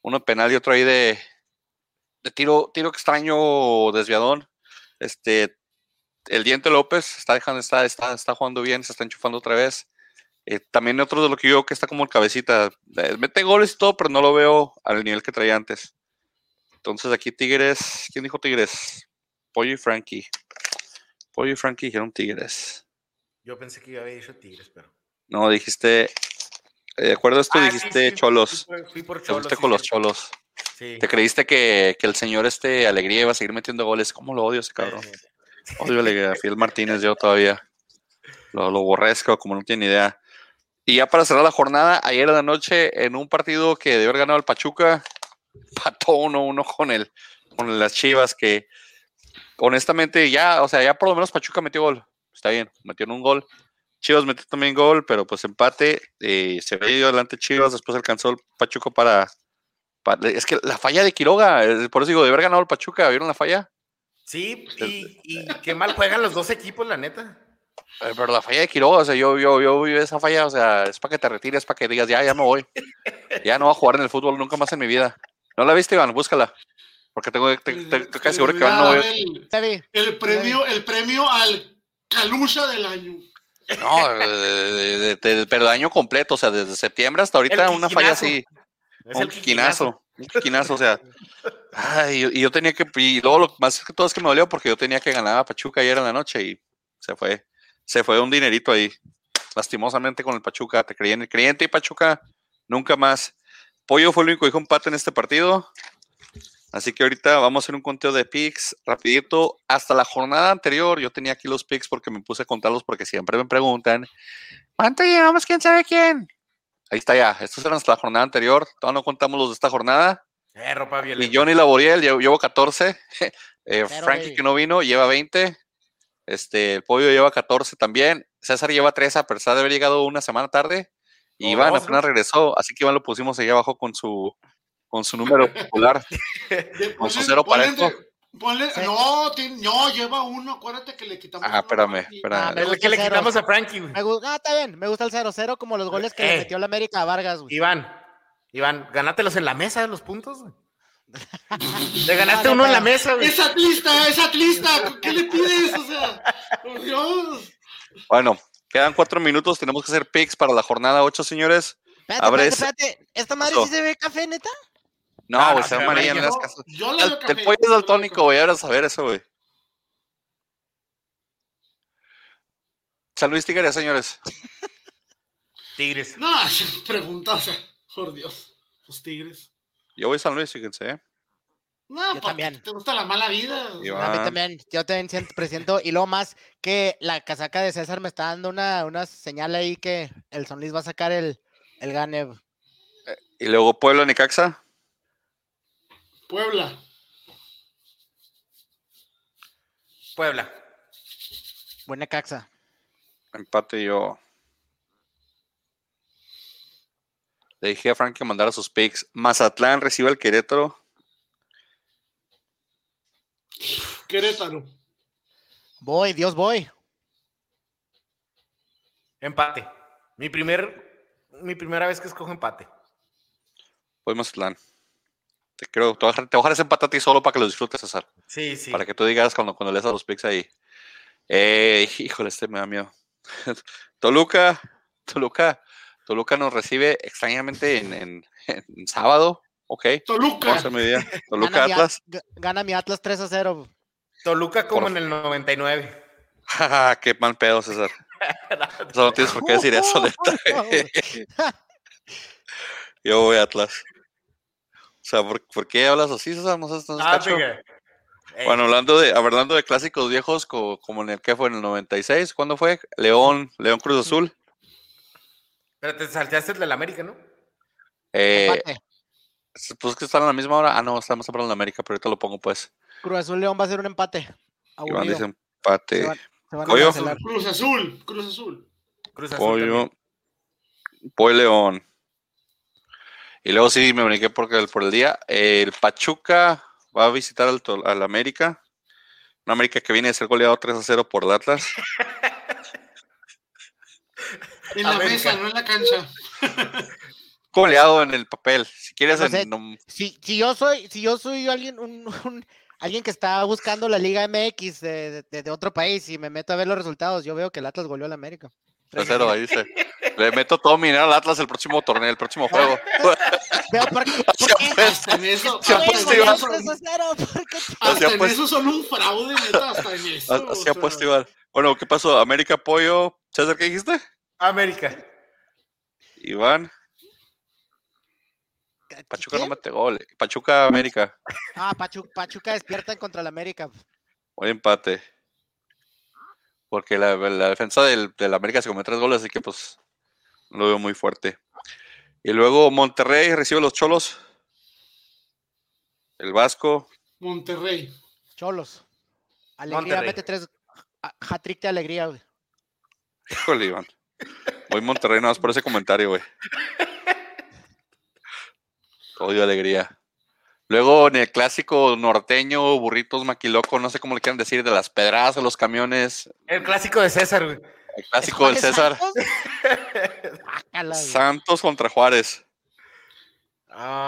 uno penal y otro ahí de, de tiro, tiro extraño, desviadón. Este, el Diente López está dejando, está, está, está jugando bien, se está enchufando otra vez. Eh, también otro de lo que yo que está como el cabecita. Eh, mete goles y todo, pero no lo veo al nivel que traía antes. Entonces aquí Tigres, ¿quién dijo Tigres? Pollo y Frankie. Pollo y Frankie dijeron Tigres. Yo pensé que iba a haber dicho Tigres, pero. No, dijiste, eh, de acuerdo a esto, Ah, dijiste sí, Cholos. Fui por, fui por Te Cholos. fuiste sí, con los. Cholos. Sí. Te creíste que, que el señor este Alegría iba a seguir metiendo goles. ¿Cómo lo odio ese cabrón? Odio a. Fiel Martínez yo todavía. Lo, lo borresco, como no tiene idea. Y ya para cerrar la jornada, ayer de la noche, en un partido que debió haber ganado el Pachuca, pató 1-1 con el, con las Chivas, que honestamente ya, o sea, ya por lo menos Pachuca metió gol. Está bien, metieron un gol. Chivas metió también gol, pero pues empate. eh, se ido adelante Chivas, después alcanzó el Pachuca para, para- Es que la falla de Quiroga, eh, por eso digo, de haber ganado el Pachuca, ¿vieron la falla? Sí, y, y qué mal juegan los dos equipos, la neta. Eh, Pero la falla de Quiroga, o sea, yo, yo, yo vi esa falla, o sea, es para que te retires, es para que digas, ya, ya me voy. Ya no voy a jugar en el fútbol nunca más en mi vida. ¿No la viste, Iván? Búscala. Porque tengo, te, te- te- casi seguro que Iván no voy- el, el premio, el premio al Calucha del año. No, de- de- de- de- pero de año completo, o sea, desde septiembre hasta ahorita una falla así. Es un el quiquinazo. Un quiquinazo, o sea. Ay, y yo tenía que. Y luego lo más que todo es que me dolió porque yo tenía que ganar a Pachuca ayer en la noche y se fue. se fue un dinerito ahí. Lastimosamente con el Pachuca. Te creí en el creyente y Pachuca nunca más. Pollo fue el único que dijo empate en este partido. Así que ahorita vamos a hacer un conteo de picks rapidito. Hasta la jornada anterior yo tenía aquí los picks porque me puse a contarlos porque siempre me preguntan, ¿cuánto llevamos? ¿Quién sabe quién? Ahí está ya. Estos eran hasta la jornada anterior. Todavía no contamos los de esta jornada. Eh, ropa Y Johnny Laboriel, llevo, llevo 14. Eh, Frankie que no vino, lleva 20. Este, el pollo lleva 14 también. César lleva 13 a pesar de haber llegado una semana tarde. Y Iván apenas regresó, así que Iván lo pusimos ahí abajo con su con su número popular, con su cero parejo. Ponle, no, no, lleva uno, acuérdate que le quitamos. Ah, espérame, espérame. Ah, que le quitamos a Frankie. Me ah, está bien, me gusta el 0-0 como los goles que le eh. metió la América a Vargas. Güey. Iván, Iván, ganátelos en la mesa los puntos. Le ganaste uno en la mesa, güey. Es atlista, es atlista. ¿Qué le pides? O sea, por Dios. Bueno, quedan cuatro minutos. Tenemos que hacer picks para la jornada 8, señores. Espérate, espérate, espérate. ¿Esta madre sí se ve café, neta? No, güey, se ve amarilla en las casas. el, pollo es daltónico, güey. Ahora a saber eso, güey. San Luis Tigres, señores. Tigres. No, preguntas, por Dios. Los Tigres. Yo voy a San Luis, fíjense, ¿eh? No, yo también. ¿Te gusta la mala vida? A mí también. Yo también siento, presento. Y lo más que la casaca de César me está dando una, una señal ahí que el San Luis va a sacar el, el gane. Eh, y luego Puebla, Nicaxa. Puebla. Puebla. Buena caxa. Empate yo. Le dije a Frank que mandara sus picks. Mazatlán recibe al Querétaro. Querétaro. Voy, Dios voy. Empate. Mi primer, mi primera vez que escojo empate. Voy Mazatlán. Te creo, te voy, a dejar, ese empate a ti solo para que lo disfrutes, César. Sí, sí. Para que tú digas cuando, cuando lees a los picks ahí. Eh, híjole, este me da miedo. Toluca, Toluca, Toluca nos recibe extrañamente en, sábado. Ok. Toluca. Toluca gana Atlas. Mi, gana mi Atlas 3 a 0. Toluca como en el 99. Qué mal pedo, César. no, no tienes por qué decir eso, neta. Yo voy a Atlas. O sea, ¿por, qué hablas así, César? No sé, ah, bueno, hablando de, hablando de clásicos viejos, como, en el que fue en el 96, ¿cuándo fue? León, León Cruz Azul. Pero te salteaste el del América, ¿no? Eh, pues que están a la misma hora. Ah, no, estamos hablando de América, pero ahorita lo pongo pues. Cruz Azul León va a ser un empate. Iván dice empate. Cruz Azul, Cruz Azul. Cruz Azul Pollo. Pollo León. Y luego sí me brinqué porque por el día. el Pachuca va a visitar al, al América. Una América que viene a ser goleado 3 a 0 por el Atlas. en la mesa, no en la cancha. goleado en el papel. Si quieres, si, si, yo soy, si yo soy alguien, un, alguien que está buscando la Liga MX de, de, otro país y me meto a ver los resultados, yo veo que el Atlas goleó al América. 3 0, ahí dice. Le meto todo mi dinero al Atlas el próximo torneo, el próximo juego. Pero ¿por qué? Hasta en eso. Se apuesto igual. Hasta en eso son un fraude, neta, hasta en eso. Se apuesto igual. Bueno, ¿qué pasó? América apoyo. César, ¿qué dijiste? América. Iván. Pachuca no mete gol. Pachuca, América. Ah, Pachuca, Pachuca despierta contra la América. Buen empate porque la, defensa del, América se come tres goles, así que pues lo veo muy fuerte. Y luego Monterrey recibe los Cholos. El Vasco. Monterrey. Cholos. Alegría, mete tres. Hat-trick de alegría, güey. Híjole, Iván. Voy Monterrey nada más por ese comentario, güey. Odio alegría. Luego en el clásico norteño, burritos maquiloco, no sé cómo le quieran decir, de las pedradas o los camiones. El clásico de César, güey. El clásico del César. Santos contra Juárez.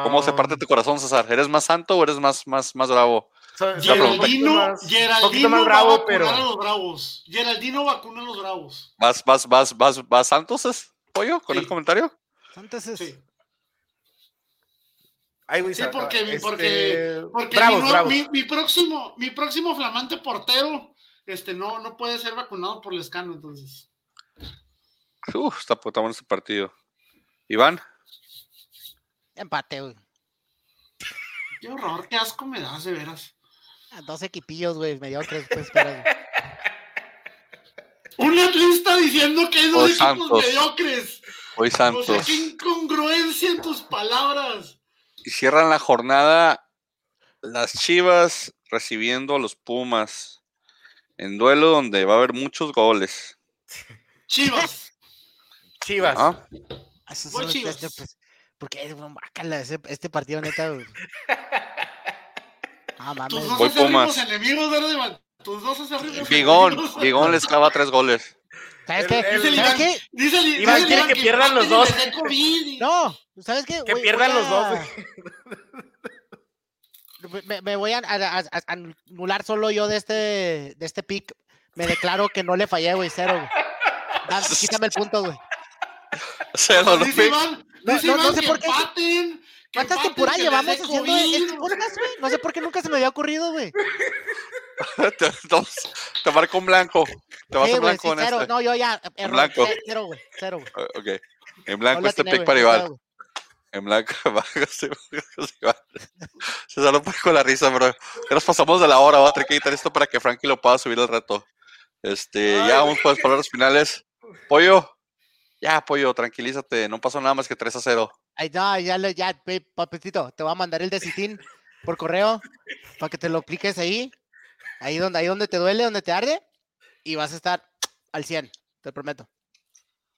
¿Cómo se parte tu corazón, César? ¿Eres más santo o eres más, más, más bravo? Geraldino, Geraldino más bravo, va a pero... a los bravos. Geraldino vacuna a los bravos. ¿Vas, vas, vas, vas, vas Santos, es, pollo, con el comentario? Santos es... Sí. sí, porque, porque, porque mi, próximo, mi próximo flamante portero este, no, no puede ser vacunado por Lescano, entonces. Uf, está puta bueno este partido. Iván. Empate, güey. Qué horror, qué asco me das, de veras. A dos equipillos, güey, mediocres, pues, pero... Un atlista diciendo que hay dos Hoy equipos Santos. mediocres. Hoy O sea, Santos. qué incongruencia en tus palabras. Y cierran la jornada las Chivas recibiendo a los Pumas. En duelo donde va a haber muchos goles. Chivas. Chivas. ¿Ah? Esos Voy son los- Chivas. este, pues, porque ese- este partido neta, güey. Ah, mames. Tus dos Pumas. enemigos, ¿verdad, Iván? Tus dos acérrimos Bigón, enemigos. Bigón les clava tres goles. ¿Sabes qué? el- Dice el ¿Sabes Iván, qué? dice el- Iván dice quiere que pierdan los dos. y- No, ¿sabes qué? Que Voy- pierdan voy los dos. Me, me voy a, a- a- a anular solo yo de este, de este pick. Me declaro que no le fallé, güey, cero, güey. Dan- quítame el punto, güey. Cero, no sé por qué- empaten, que ¿Cuántas empaten, temporadas que les llevamos dé haciendo COVID. este podcast, güey? No sé por qué nunca se me había ocurrido, güey. te, te marco un blanco. Te vas Sí, a blanco sí, en cero. este. No, yo ya, error, blanco. ce- cero, güey, cero, güey. Ok. En blanco la este pick para Iván. En blanco, Iván. Se salió un poco la risa, bro. Ya nos pasamos de la hora. Voy a tener que quitar esto para que Frankie lo pueda subir al reto. Este, Ay, ya vamos por las palabras finales. Pollo. Ya, pollo, tranquilízate. No pasó nada más que 3 a 0. Ay, no, ya, le- ya, pe- papetito, te voy a mandar el de Citín por correo para que te lo apliques ahí, ahí donde, ahí donde te duele, donde te arde, y vas a estar al 100, te prometo.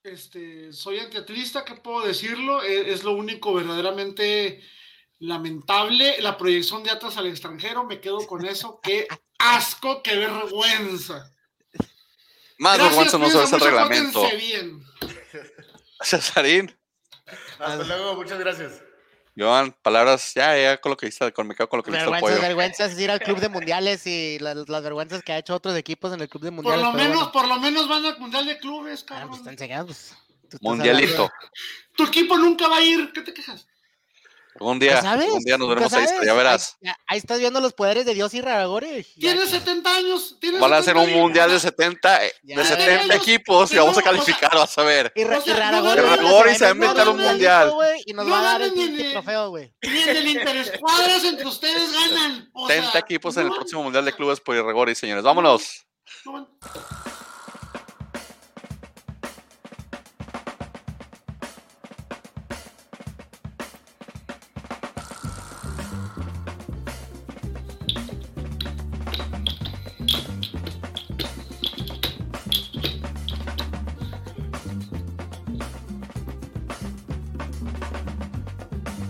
Este, soy antiatlista, ¿qué puedo decirlo? E- Es, lo único verdaderamente lamentable. La proyección de Atlas al extranjero, me quedo con eso. Qué asco, qué vergüenza. Más vergüenza no sabes el reglamento. bien. Cesarín. Hasta luego, muchas gracias. Joan, palabras, ya, ya con lo que dice, con, me quedo con lo que dice el Vergüenzas, pollo. vergüenzas es ir al club de mundiales y la- las vergüenzas que ha hecho otros equipos en el club de Por mundiales. lo pero menos, bueno. por lo menos van al Mundial de Clubes, Ah, pues, cabrón. están enseñando, pues, tú estás Mundialito. Tu equipo nunca va a ir, ¿qué te quejas? De- día, ¿Nunca sabes? algún día nos ¿Nunca veremos ahí, ya verás. Ahí, ahí estás viendo los poderes de Dios y Raragore. Tienes 70 años. Tienes Van a hacer 70 un mundial de o sea, 70, eh, Ya. de 70 Ellos- equipos y vamos a calificar, vas a ver. Y, O sea, y Raragore Raragore se va a inventar un mundial. Y nos No va a dar el trofeo, güey. Ni en el interescuadras entre ustedes ganan. O 70 sea, equipos en el próximo mundial de clubes por Irregori, señores. Vámonos.